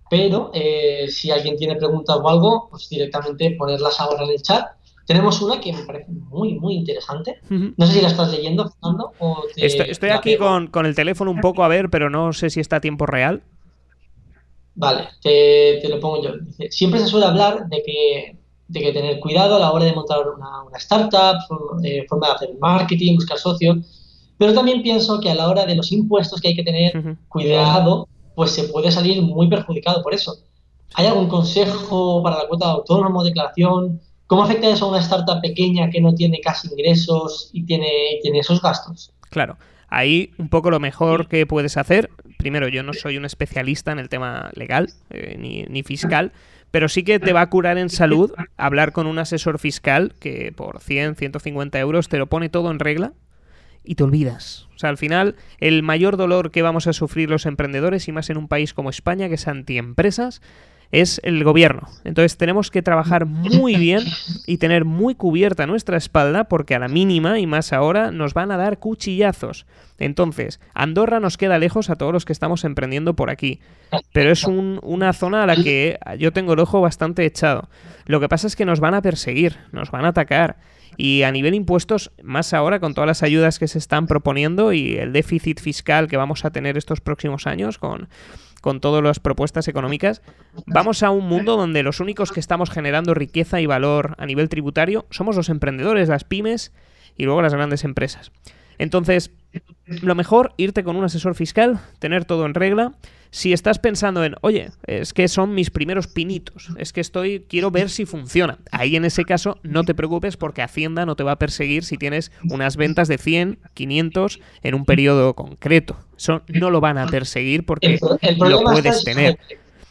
pero eh, si alguien tiene preguntas o algo, pues directamente ponerlas ahora en el chat tenemos una que me parece muy, muy interesante. No sé si la estás leyendo, Fernando. O estoy, aquí con, el teléfono un poco a ver, pero no sé si está a tiempo real. Vale, te, lo pongo yo. siempre se suele hablar de que, de que tener cuidado a la hora de montar una, startup, eh, forma de hacer marketing, buscar socios. Pero también pienso que a la hora de los impuestos que hay que tener cuidado, pues se puede salir muy perjudicado por eso. ¿Hay algún consejo para la cuota de autónomo, declaración? ¿Cómo afecta eso a una startup pequeña que no tiene casi ingresos y tiene, tiene esos gastos? Claro. Ahí un poco lo mejor que puedes hacer, primero yo no soy un especialista en el tema legal eh, ni, ni, fiscal, pero sí que te va a curar en salud hablar con un asesor fiscal que por 100, 150 euros te lo pone todo en regla y te olvidas. O sea, al final el mayor dolor que vamos a sufrir los emprendedores y más en un país como España que es antiempresas es el gobierno. Entonces tenemos que trabajar muy bien y tener muy cubierta nuestra espalda porque a la mínima y más ahora nos van a dar cuchillazos. Entonces, Andorra nos queda lejos a todos los que estamos emprendiendo por aquí, pero es una zona a la que yo tengo el ojo bastante echado. Lo que pasa es que nos van a perseguir, nos van a atacar. Y a nivel impuestos, más ahora con todas las ayudas que se están proponiendo y el déficit fiscal que vamos a tener estos próximos años con con todas las propuestas económicas, vamos a un mundo donde los únicos que estamos generando riqueza y valor a nivel tributario somos los emprendedores, las pymes y luego las grandes empresas. Entonces, lo mejor, irte con un asesor fiscal, tener todo en regla. Si estás pensando en, oye, es que son mis primeros pinitos, es que estoy, quiero ver si funciona. Ahí en ese caso no te preocupes porque Hacienda no te va a perseguir si tienes unas ventas de 100, 500 en un periodo concreto. Eso no lo van a perseguir porque lo puedes tener.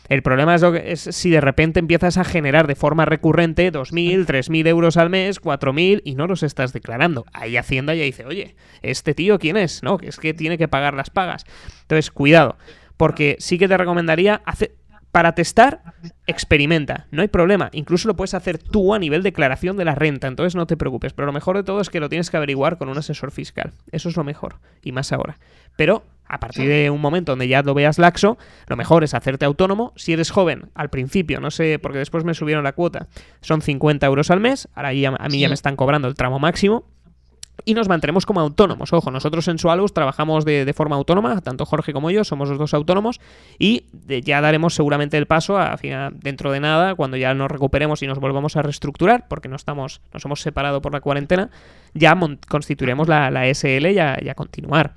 El problema es, lo que, es si de repente empiezas a generar de forma recurrente 2.000, 3.000 euros al mes, 4.000 y no los estás declarando. Ahí Hacienda ya dice, oye, ¿este tío quién es? No, que es que tiene que pagar las pagas. Entonces, cuidado, porque sí que te recomendaría hacer, para testar, experimenta, no hay problema. Incluso lo puedes hacer tú a nivel declaración de la renta, entonces no te preocupes. Pero lo mejor de todo es que lo tienes que averiguar con un asesor fiscal. Eso es lo mejor, y más ahora. Pero a partir de un momento donde ya lo veas laxo, lo mejor es hacerte autónomo. Si eres joven, al principio, no sé, porque después me subieron la cuota, son 50 euros al mes, ahora a mí ya me están cobrando el tramo máximo. Y nos mantendremos como autónomos. Ojo, nosotros en Sualus trabajamos de, forma autónoma, tanto Jorge como yo somos los dos autónomos, y ya daremos seguramente el paso a, dentro de nada, cuando ya nos recuperemos y nos volvamos a reestructurar, porque no estamos, nos hemos separado por la cuarentena, ya constituiremos la, SL y a continuar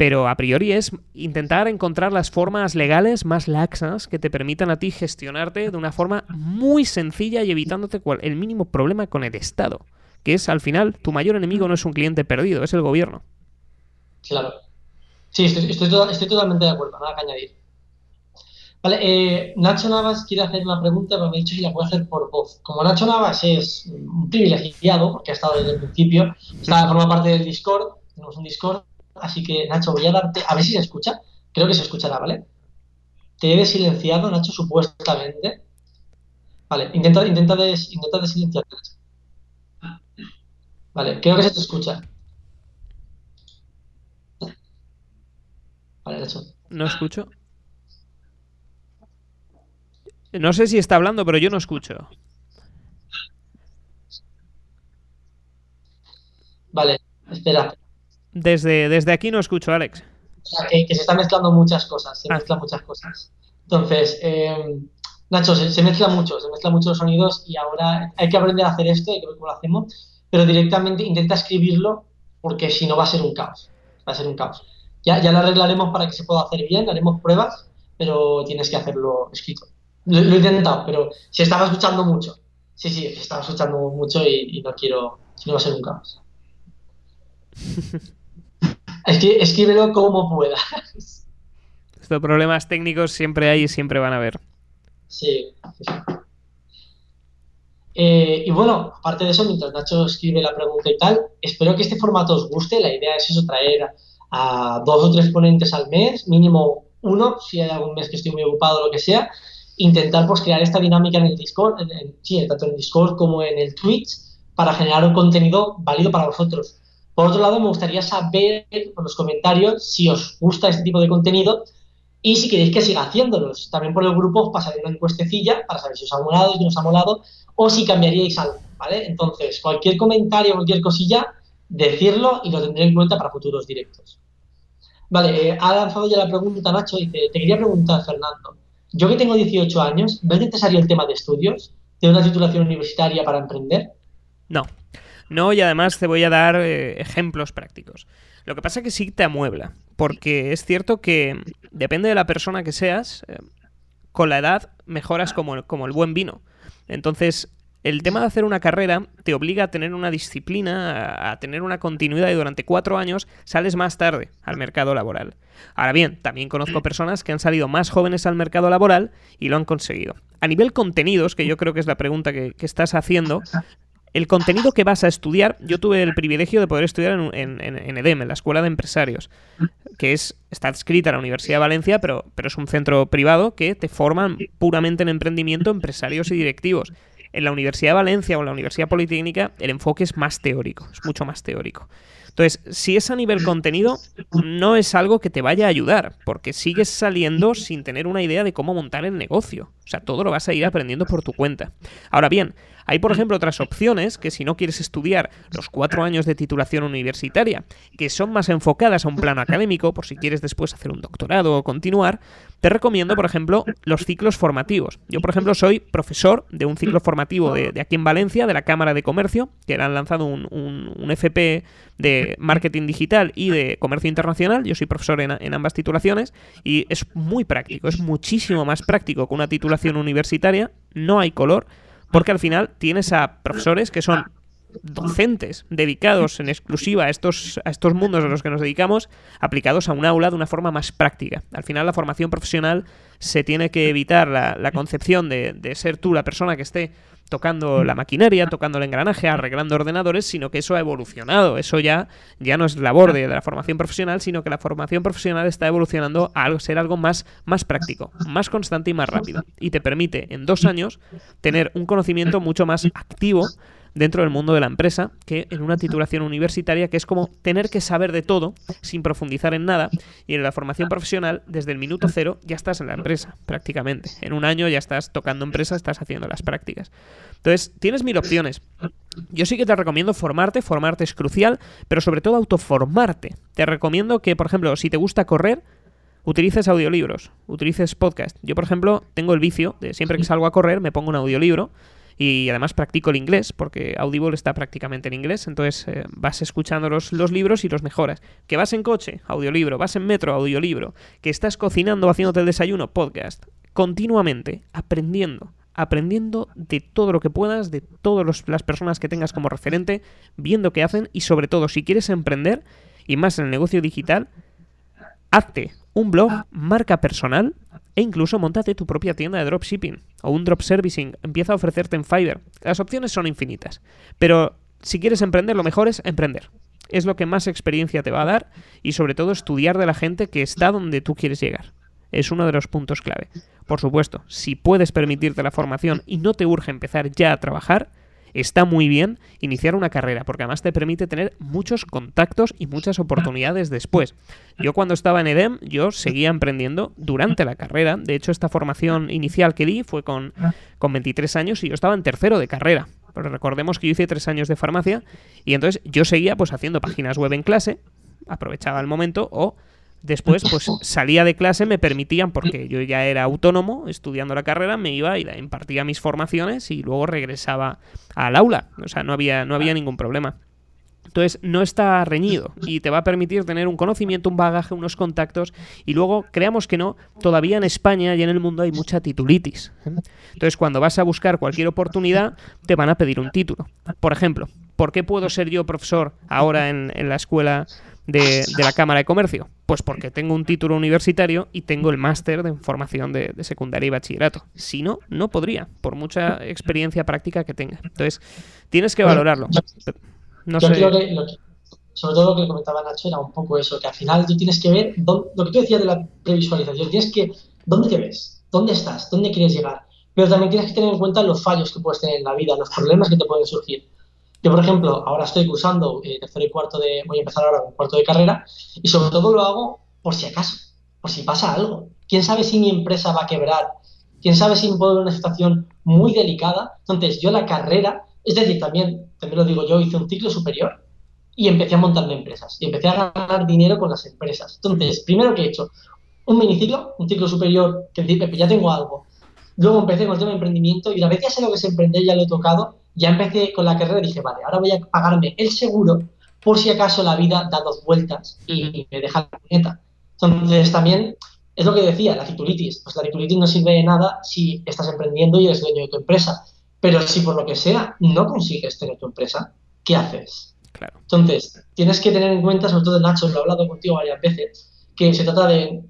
pero a priori es intentar encontrar las formas legales más laxas que te permitan a ti gestionarte de una forma muy sencilla y evitándote el mínimo problema con el Estado, que es al final tu mayor enemigo no es un cliente perdido, es el gobierno. Claro. Sí, estoy, totalmente de acuerdo, nada que añadir. Vale, eh, Nacho Navas quiere hacer una pregunta, pero me ha dicho si la puede hacer por voz. Como Nacho Navas es un privilegiado, porque ha estado desde el principio, está, forma parte del Discord, tenemos un Discord, Así que, Nacho, voy a darte, a ver si se escucha. Creo que se escuchará, ¿vale? Te he silenciado, Nacho, supuestamente. Vale, intenta, intenta, des, intenta desilenciarte. Vale, creo que se te escucha. Vale, Nacho. No escucho. No sé si está hablando, pero yo no escucho. Vale, espera. Desde, desde aquí no escucho, Alex. O sea, que, se están mezclando muchas cosas, se ah. mezclan muchas cosas. Entonces, eh, Nacho, se, mezcla mucho, se mezclan muchos sonidos y ahora hay que aprender a hacer esto, y creo que lo hacemos. pero directamente intenta escribirlo porque si no va a ser un caos. Va a ser un caos. Ya, ya lo arreglaremos para que se pueda hacer bien, haremos pruebas, pero tienes que hacerlo escrito. Lo, he intentado, pero se estaba escuchando mucho. Sí, sí, se estaba escuchando mucho y, no quiero, si no va a ser un caos. escríbelo como puedas. Estos problemas técnicos siempre hay y siempre van a haber. Sí, sí. Eh, y bueno, aparte de eso, mientras Nacho escribe la pregunta y tal, espero que este formato os guste. La idea es eso, traer a dos o tres ponentes al mes, mínimo uno, si hay algún mes que estoy muy ocupado o lo que sea, intentar pues crear esta dinámica en el Discord, sí, tanto en el Discord como en el Twitch, para generar un contenido válido para vosotros. Por otro lado, me gustaría saber por los comentarios si os gusta este tipo de contenido y si queréis que siga haciéndolos. También por el grupo os pasaré una encuestecilla para saber si os ha molado, si no os ha molado o si cambiaríais algo, ¿vale? Entonces, cualquier comentario, cualquier cosilla, decirlo y lo tendré en cuenta para futuros directos. Vale, eh, ha lanzado ya la pregunta Nacho, dice, te quería preguntar, Fernando, yo que tengo 18 años, ¿ves necesario el tema de estudios? ¿De una titulación universitaria para emprender? No. No, y además te voy a dar eh, ejemplos prácticos. Lo que pasa es que sí te amuebla, porque es cierto que depende de la persona que seas, eh, con la edad mejoras como, como el buen vino. Entonces, el tema de hacer una carrera te obliga a tener una disciplina, a, tener una continuidad y durante cuatro años sales más tarde al mercado laboral. Ahora bien, también conozco personas que han salido más jóvenes al mercado laboral y lo han conseguido. A nivel contenidos, que yo creo que es la pregunta que, estás haciendo, el contenido que vas a estudiar, yo tuve el privilegio de poder estudiar en, en, EDEM, en la Escuela de Empresarios, que es está escrita en la Universidad de Valencia, pero, pero es un centro privado que te forman puramente en emprendimiento empresarios y directivos. En la Universidad de Valencia o en la Universidad Politécnica el enfoque es más teórico, es mucho más teórico. Entonces, si es a nivel contenido, no es algo que te vaya a ayudar, porque sigues saliendo sin tener una idea de cómo montar el negocio. O sea, todo lo vas a ir aprendiendo por tu cuenta. Ahora bien, hay, por ejemplo, otras opciones que si no quieres estudiar los cuatro años de titulación universitaria, que son más enfocadas a un plano académico, por si quieres después hacer un doctorado o continuar, te recomiendo, por ejemplo, los ciclos formativos. Yo, por ejemplo, soy profesor de un ciclo formativo de, aquí en Valencia, de la Cámara de Comercio, que han lanzado un, un, FP de marketing digital y de comercio internacional. Yo soy profesor en, en ambas titulaciones y es muy práctico, es muchísimo más práctico que una titulación universitaria, no hay color porque al final tienes a profesores que son docentes dedicados en exclusiva a estos, a estos mundos a los que nos dedicamos, aplicados a un aula de una forma más práctica. Al final la formación profesional se tiene que evitar la, concepción de, de, ser tú la persona que esté tocando la maquinaria, tocando el engranaje, arreglando ordenadores, sino que eso ha evolucionado. Eso ya, ya no es labor de, de la formación profesional, sino que la formación profesional está evolucionando a ser algo más, más práctico, más constante y más rápido. Y te permite en dos años tener un conocimiento mucho más activo dentro del mundo de la empresa que en una titulación universitaria que es como tener que saber de todo sin profundizar en nada y en la formación profesional desde el minuto cero ya estás en la empresa prácticamente. En un año ya estás tocando empresa, estás haciendo las prácticas. Entonces, tienes mil opciones. Yo sí que te recomiendo formarte, formarte es crucial, pero sobre todo autoformarte. Te recomiendo que, por ejemplo, si te gusta correr, utilices audiolibros, utilices podcast. Yo, por ejemplo, tengo el vicio de siempre que salgo a correr me pongo un audiolibro y además practico el inglés, porque Audible está prácticamente en inglés, entonces eh, vas escuchando los, los, libros y los mejoras. Que vas en coche, audiolibro, vas en metro, audiolibro, que estás cocinando, haciéndote el desayuno, podcast, continuamente, aprendiendo aprendiendo de todo lo que puedas, de todas las personas que tengas como referente, viendo qué hacen y sobre todo si quieres emprender y más en el negocio digital, hazte un blog, marca personal e incluso montate tu propia tienda de dropshipping o un drop servicing. Empieza a ofrecerte en Fiverr. Las opciones son infinitas. Pero si quieres emprender, lo mejor es emprender. Es lo que más experiencia te va a dar y sobre todo estudiar de la gente que está donde tú quieres llegar. Es uno de los puntos clave. Por supuesto, si puedes permitirte la formación y no te urge empezar ya a trabajar, está muy bien iniciar una carrera, porque además te permite tener muchos contactos y muchas oportunidades después. Yo cuando estaba en EDEM, yo seguía emprendiendo durante la carrera. De hecho, esta formación inicial que di fue con, con 23 años y yo estaba en tercero de carrera. Pero recordemos que yo hice tres años de farmacia y entonces yo seguía pues haciendo páginas web en clase, aprovechaba el momento o Después, pues salía de clase, me permitían, porque yo ya era autónomo estudiando la carrera, me iba y impartía mis formaciones y luego regresaba al aula. O sea, no había, no había ningún problema. Entonces, no está reñido y te va a permitir tener un conocimiento, un bagaje, unos contactos. Y luego, creamos que no, todavía en España y en el mundo hay mucha titulitis. Entonces, cuando vas a buscar cualquier oportunidad, te van a pedir un título. Por ejemplo, ¿por qué puedo ser yo profesor ahora en, la escuela de, la Cámara de Comercio? Pues porque tengo un título universitario y tengo el máster de formación de, secundaria y bachillerato. Si no, no podría, por mucha experiencia práctica que tenga. Entonces, tienes que valorarlo. No Yo creo que, sobre todo lo que comentaba Nacho era un poco eso, que al final tú tienes que ver, lo que tú decías de la previsualización, tienes que, ¿dónde te ves? ¿Dónde estás? ¿Dónde quieres llegar? Pero también tienes que tener en cuenta los fallos que puedes tener en la vida, los problemas que te pueden surgir. Yo, por ejemplo, ahora estoy cursando eh, tercero y cuarto de, voy a empezar ahora con cuarto de carrera, y sobre todo lo hago por si acaso, por si pasa algo. ¿Quién sabe si mi empresa va a quebrar? ¿Quién sabe si me puedo ver una situación muy delicada? Entonces, yo la carrera es decir, también, también lo digo yo, hice un ciclo superior y empecé a montarme empresas y empecé a ganar dinero con las empresas. Entonces, primero que he hecho, un miniciclo, un ciclo superior que ya tengo algo. Luego empecé con el tema de emprendimiento y una vez ya sé lo que es emprender, ya lo he tocado, ya empecé con la carrera y dije, vale, ahora voy a pagarme el seguro por si acaso la vida da dos vueltas y me deja la planeta. Entonces, también es lo que decía, la titulitis. Pues la titulitis no sirve de nada si estás emprendiendo y eres dueño de tu empresa. Pero si por lo que sea no consigues tener tu empresa, ¿qué haces? Claro. Entonces, tienes que tener en cuenta, sobre todo Nacho, lo he hablado contigo varias veces, que se trata de,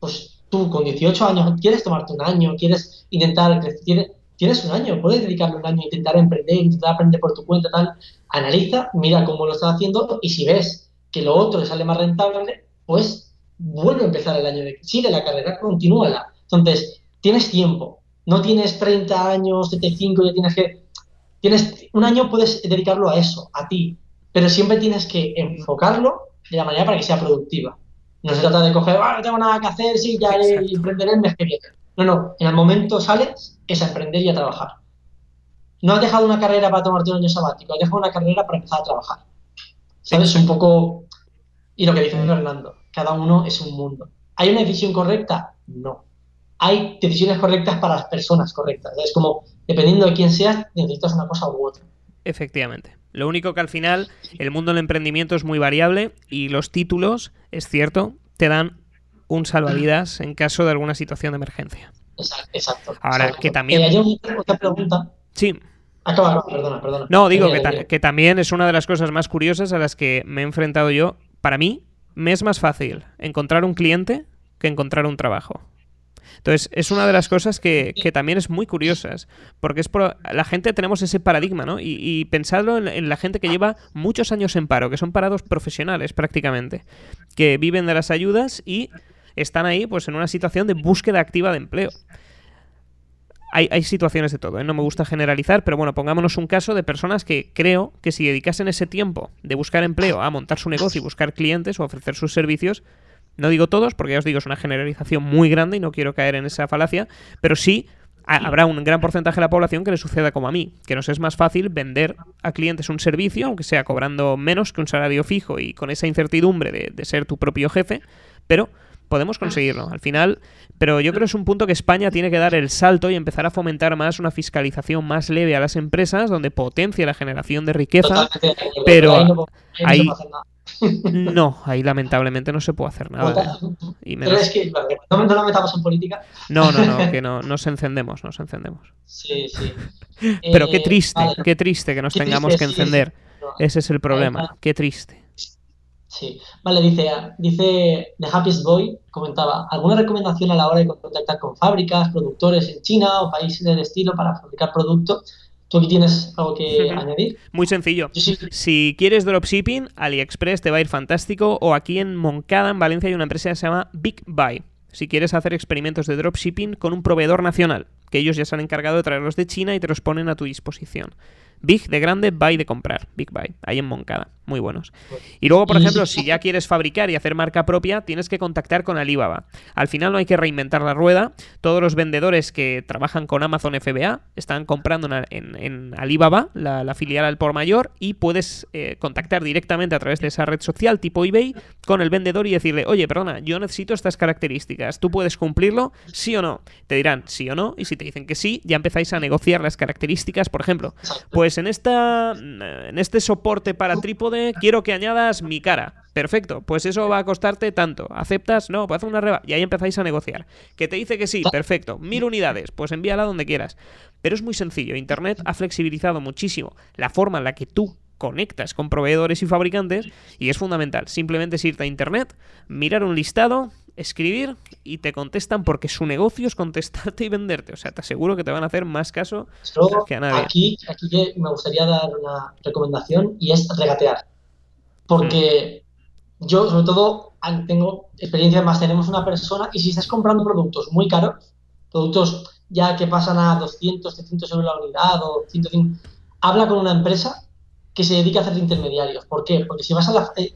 pues tú con 18 años quieres tomarte un año, quieres intentar crecer, tienes un año, puedes dedicarle un año a intentar emprender, intentar aprender por tu cuenta, tal. Analiza, mira cómo lo estás haciendo y si ves que lo otro le sale más rentable, pues vuelve a empezar el año de sigue la carrera, continúala. Entonces, tienes tiempo, no tienes 30 años, 75, ya tienes que... Tienes un año puedes dedicarlo a eso, a ti, pero siempre tienes que enfocarlo de la manera para que sea productiva. No se trata de coger, ah, no tengo nada que hacer, sí, ya emprenderé el mes que viene. No, no, en el momento sales, es a emprender y a trabajar. No has dejado una carrera para tomarte un año sabático, has dejado una carrera para empezar a trabajar. ¿Sabes? Un poco... Y lo que dice Fernando, cada uno es un mundo. ¿Hay una decisión correcta? No hay decisiones correctas para las personas correctas. Es como, dependiendo de quién seas, necesitas una cosa u otra. Efectivamente. Lo único que al final el mundo del emprendimiento es muy variable y los títulos, es cierto, te dan un salvavidas en caso de alguna situación de emergencia. Exacto. Ahora, que también... hay otra pregunta. Sí. Acaba, perdona, perdona. No, digo que, que también es una de las cosas más curiosas a las que me he enfrentado yo. Para mí, me es más fácil encontrar un cliente que encontrar un trabajo. Entonces, es una de las cosas que, también es muy curiosas, porque es por, la gente tenemos ese paradigma, ¿no? Y, y pensadlo en, la gente que lleva muchos años en paro, que son parados profesionales prácticamente, que viven de las ayudas y están ahí pues en una situación de búsqueda activa de empleo. Hay, situaciones de todo, ¿eh? no me gusta generalizar, pero bueno, pongámonos un caso de personas que creo que si dedicasen ese tiempo de buscar empleo a montar su negocio y buscar clientes o ofrecer sus servicios, no digo todos, porque ya os digo, es una generalización muy grande y no quiero caer en esa falacia, pero sí habrá un gran porcentaje de la población que le suceda como a mí, que nos es más fácil vender a clientes un servicio, aunque sea cobrando menos que un salario fijo y con esa incertidumbre de, de ser tu propio jefe, pero podemos conseguirlo. Al final, pero yo creo que es un punto que España tiene que dar el salto y empezar a fomentar más una fiscalización más leve a las empresas, donde potencia la generación de riqueza, pero ahí, no, ahí lamentablemente no se puede hacer nada. Pero es que, no, no metamos en política. No, no, no, que no, nos encendemos, nos encendemos. Sí, sí. Pero qué eh, triste, qué triste que nos tengamos que encender. Ese es el problema, qué triste. Sí, vale, dice, dice The Happiest Boy, comentaba, ¿alguna recomendación a la hora de contactar con fábricas, productores en China o países del estilo para fabricar productos? ¿Tú aquí tienes algo que añadir? Muy sencillo. Si quieres dropshipping, AliExpress te va a ir fantástico. O aquí en Moncada, en Valencia, hay una empresa que se llama Big Buy. Si quieres hacer experimentos de dropshipping con un proveedor nacional, que ellos ya se han encargado de traerlos de China y te los ponen a tu disposición. Big de grande, buy de comprar. Big buy, ahí en Moncada. Muy buenos. Y luego, por ejemplo, si ya quieres fabricar y hacer marca propia, tienes que contactar con Alibaba. Al final no hay que reinventar la rueda. Todos los vendedores que trabajan con Amazon FBA están comprando en, Alibaba, la, filial al por mayor, y puedes eh, contactar directamente a través de esa red social tipo eBay con el vendedor y decirle, oye, perdona, yo necesito estas características. ¿Tú puedes cumplirlo? ¿Sí o no? Te dirán sí o no, y si te dicen que sí, ya empezáis a negociar las características. Por ejemplo, pues en, esta, en este soporte para trípode quiero que añadas mi cara. Perfecto, pues eso va a costarte tanto. ¿Aceptas? No, pues haz una reba. Y ahí empezáis a negociar. Que te dice que sí, perfecto. Mil unidades, pues envíala donde quieras. Pero es muy sencillo. Internet ha flexibilizado muchísimo la forma en la que tú conectas con proveedores y fabricantes y es fundamental. Simplemente es irte a internet, mirar un listado, escribir y te contestan porque su negocio es contestarte y venderte. O sea, te aseguro que te van a hacer más caso que a nadie. Aquí, aquí me gustaría dar una recomendación y es regatear. Porque yo, sobre todo, tengo experiencia más, tenemos una persona y si estás comprando productos muy caros, productos ya que pasan a 200, 300 euros la unidad o 150, habla con una empresa que se dedica a hacer intermediarios. ¿Por qué? Porque si vas a la... Eh,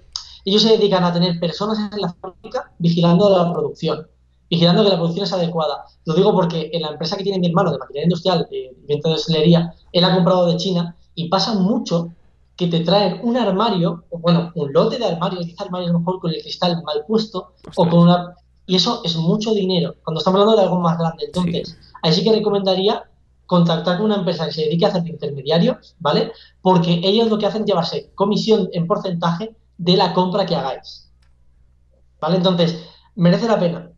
ellos se dedican a tener personas en la fábrica vigilando la producción, vigilando que la producción es adecuada. Lo digo porque en la empresa que tiene mi hermano de maquinaria industrial, de venta de hostelería, él ha comprado de China y pasa mucho que te traen un armario, o bueno, un lote de armarios, 10 armarios mejor con el cristal mal puesto, o con una... Y eso es mucho dinero, cuando estamos hablando de algo más grande. Entonces, ahí sí que recomendaría contactar con una empresa que se dedique a hacer intermediarios, ¿vale? Porque ellos lo que hacen es llevarse comisión en porcentaje de la compra que hagáis. ¿Vale? Entonces, merece la pena.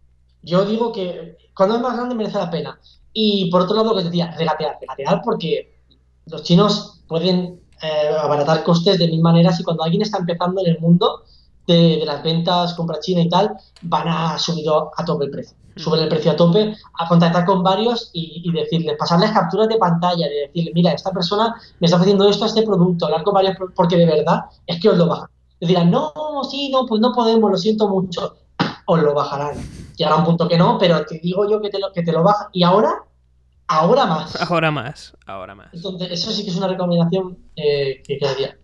Yo digo que cuando es más grande merece la pena. Y por otro lado, lo que decía, regatear, regatear porque los chinos pueden eh, abaratar costes de mil maneras y cuando alguien está empezando en el mundo de, las ventas, compra china y tal, van a subir a tope el precio. Mm. Suben el precio a tope, a contactar con varios y, y decirles, pasarles capturas de pantalla, de decirle, mira, esta persona me está ofreciendo esto a este producto, hablar con varios, porque de verdad es que os lo bajan. Dirán, no, sí, no, pues no podemos, lo siento mucho. Os lo bajarán. Llegará un punto que no, pero te digo yo que te lo, que te lo bajan. Y ahora ahora más. Ahora más, ahora más. Entonces, eso sí que es una recomendación eh, que quedaría.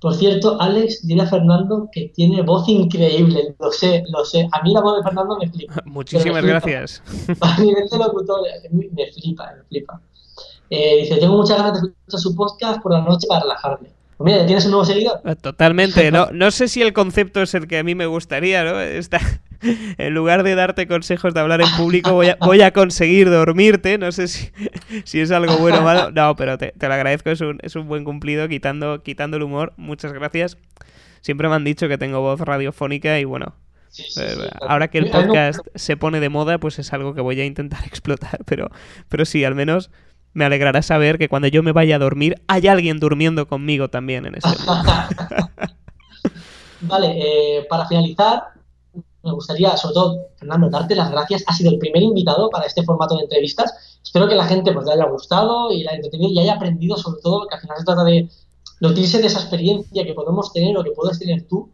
Por cierto, Alex, dile a Fernando que tiene voz increíble, lo sé, lo sé. A mí la voz de Fernando me flipa. Muchísimas gracias. A nivel de locutor, me flipa, me flipa. Eh, dice, tengo muchas ganas de escuchar su podcast por la noche para relajarme. Pues mira, ¿tienes un nuevo seguidor? Totalmente. No, no sé si el concepto es el que a mí me gustaría, ¿no? Está, en lugar de darte consejos de hablar en público, voy a, voy a conseguir dormirte. No sé si, si, es algo bueno o malo. No, pero te, te lo agradezco, es un, es un, buen cumplido, quitando, quitando el humor. Muchas gracias. Siempre me han dicho que tengo voz radiofónica y bueno, eh, ahora que el podcast se pone de moda, pues es algo que voy a intentar explotar. Pero, pero sí, al menos me alegrará saber que cuando yo me vaya a dormir hay alguien durmiendo conmigo también en este Vale, eh, para finalizar, me gustaría, sobre todo, Fernando, darte las gracias. Has sido el primer invitado para este formato de entrevistas. Espero que la gente pues, le haya gustado y la haya entretenido y haya aprendido, sobre todo, que al final se trata de nutrirse de esa experiencia que podemos tener o que puedes tener tú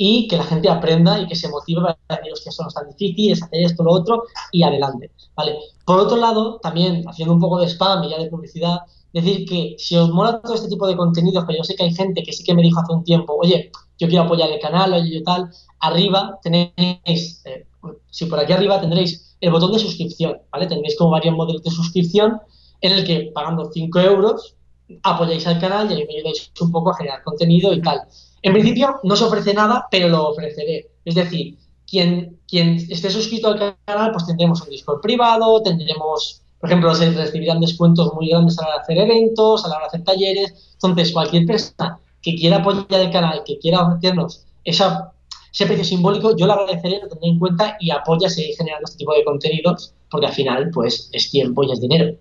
y que la gente aprenda y que se motive para decir, hostia, eso no es tan difícil, es hacer esto, lo otro y adelante. ¿vale? Por otro lado, también haciendo un poco de spam y ya de publicidad, decir que si os mola todo este tipo de contenidos, que yo sé que hay gente que sí que me dijo hace un tiempo, oye, yo quiero apoyar el canal, oye, yo tal, arriba tenéis, eh, si por aquí arriba tendréis el botón de suscripción, ¿vale? Tendréis como varios modelos de suscripción en el que pagando 5 euros apoyáis al canal y me ayudáis un poco a generar contenido y tal. En principio no se ofrece nada, pero lo ofreceré. Es decir, quien, quien esté suscrito al canal, pues tendremos un Discord privado, tendremos, por ejemplo, se recibirán descuentos muy grandes a la hora de hacer eventos, a la hora de hacer talleres. Entonces, cualquier persona que quiera apoyar el canal, que quiera ofrecernos ese precio simbólico, yo lo agradeceré, lo tendré en cuenta y apoya seguir generando este tipo de contenidos, porque al final, pues, es tiempo y es dinero.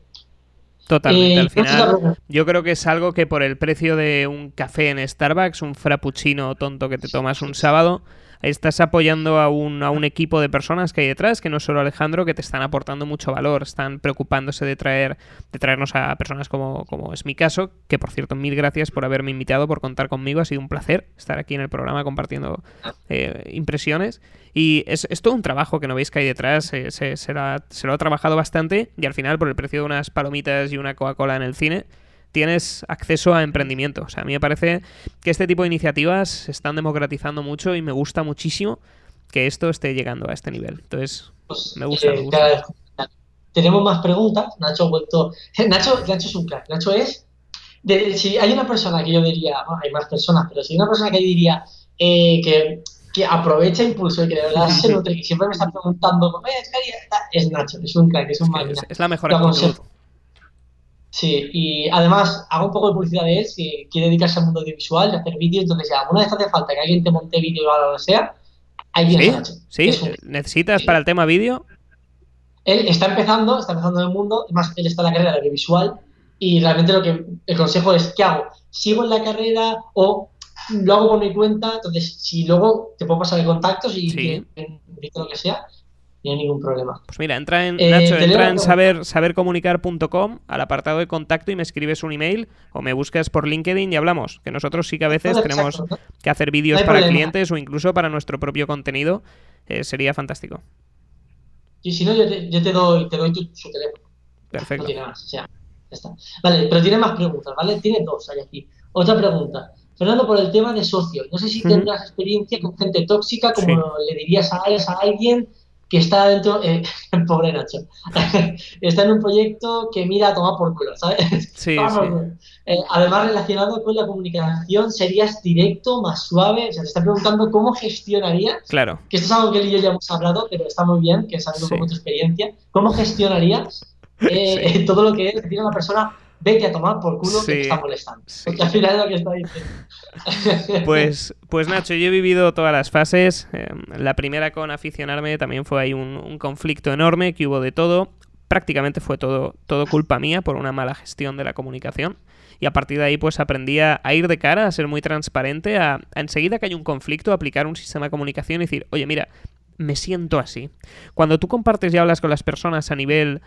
Totalmente, eh, al final yo creo que es algo que por el precio de un café en Starbucks, un frappuccino tonto que te tomas un sábado, estás apoyando a un, a un equipo de personas que hay detrás, que no es solo Alejandro, que te están aportando mucho valor, están preocupándose de traer, de traernos a personas como, como es mi caso, que por cierto, mil gracias por haberme invitado, por contar conmigo, ha sido un placer estar aquí en el programa compartiendo eh, impresiones. Y es, todo un trabajo que no veis que hay detrás, se, se, lo ha, se lo ha trabajado bastante y al final por el precio de unas palomitas y una Coca-Cola en el cine, tienes acceso a emprendimiento. O sea, a mí me parece que este tipo de iniciativas se están democratizando mucho y me gusta muchísimo que esto esté llegando a este nivel. Entonces, pues, me gusta, me gusta. Tenemos más preguntas. Nacho ha vuelto. Nacho, Nacho es un crack. Nacho es. si hay una persona que yo diría, hay más personas, pero si hay una persona que yo diría eh, que, que, aprovecha impulso y que de verdad se nutre y siempre me está preguntando, es Nacho, es un crack, es un máquina. Es, la mejor actitud. Sí, y además hago un poco de publicidad de él, si quiere dedicarse al mundo audiovisual, de hacer vídeos, entonces si alguna vez hace falta que alguien te monte vídeo o lo que sea, ahí viene ¿Sí? ¿Sí? ¿Necesitas para el tema vídeo? Él está empezando, está empezando en el mundo, además él está en la carrera de audiovisual y realmente lo que el consejo es, ¿qué hago? ¿Sigo en la carrera o lo hago por mi cuenta? Entonces, si luego te puedo pasar de contactos y sí. lo que sea, no hay ningún problema. Pues mira, entra en, eh, Nacho, entra en saber, sabercomunicar.com al apartado de contacto y me escribes un email o me buscas por LinkedIn y hablamos. Que nosotros sí que a veces tenemos que hacer vídeos para clientes o incluso para nuestro propio contenido. Eh, sería fantástico. Y si no, yo te, doy, te doy tu, su teléfono. Perfecto. No tiene más, o sea, ya está. Vale, pero tiene más preguntas, ¿vale? Tiene dos hay aquí. Otra pregunta. Fernando, por el tema de socios, no sé si tendrás experiencia con gente tóxica, como le dirías a, a alguien que está dentro, eh, pobre Nacho, está en un proyecto que mira a tomar por culo, ¿sabes? Sí, sí. Eh, además, relacionado con la comunicación, ¿serías directo, más suave? O sea, te está preguntando cómo gestionarías. Claro. Que esto es algo que él y yo ya hemos hablado, pero está muy bien, que sabes un poco tu experiencia. ¿Cómo gestionarías eh, todo lo que es decir a una persona vete a tomar por culo que te está molestando. Porque al final es lo que está diciendo. Pues, pues Nacho, yo he vivido todas las fases. Em, la primera con aficionarme también fue ahí un, conflicto enorme que hubo de todo. Prácticamente fue todo, todo culpa mía por una mala gestión de la comunicación. Y a partir de ahí, pues aprendí a, ir de cara, a ser muy transparente, a, a enseguida que hay un conflicto, aplicar un sistema de comunicación y decir, oye, mira, me siento así. Cuando tú compartes y hablas con las personas a nivel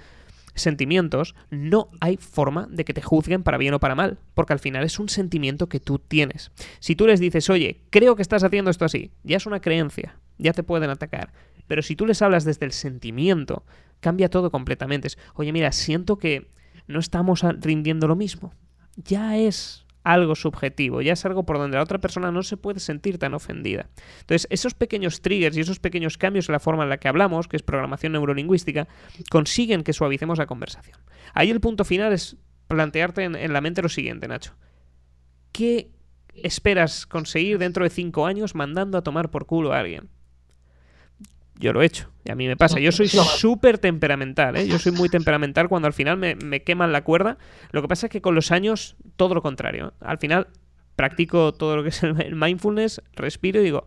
sentimientos, no hay forma de que te juzguen para bien o para mal, porque al final es un sentimiento que tú tienes. Si tú les dices, oye, creo que estás haciendo esto así, ya es una creencia, ya te pueden atacar. Pero si tú les hablas desde el sentimiento, cambia todo completamente. Oye, mira, siento que no estamos rindiendo lo mismo. Ya es algo subjetivo, ya es algo por donde la otra persona no se puede sentir tan ofendida. Entonces, esos pequeños triggers y esos pequeños cambios en la forma en la que hablamos, que es programación neurolingüística, consiguen que suavicemos la conversación. Ahí el punto final es plantearte en, en la mente lo siguiente, Nacho. ¿Qué esperas conseguir dentro de cinco años mandando a tomar por culo a alguien? Yo lo he hecho. Y a mí me pasa. Yo soy súper temperamental, ¿eh? Yo soy muy temperamental cuando al final me, queman la cuerda. Lo que pasa es que con los años, todo lo contrario. Al final, practico todo lo que es el mindfulness, respiro y digo,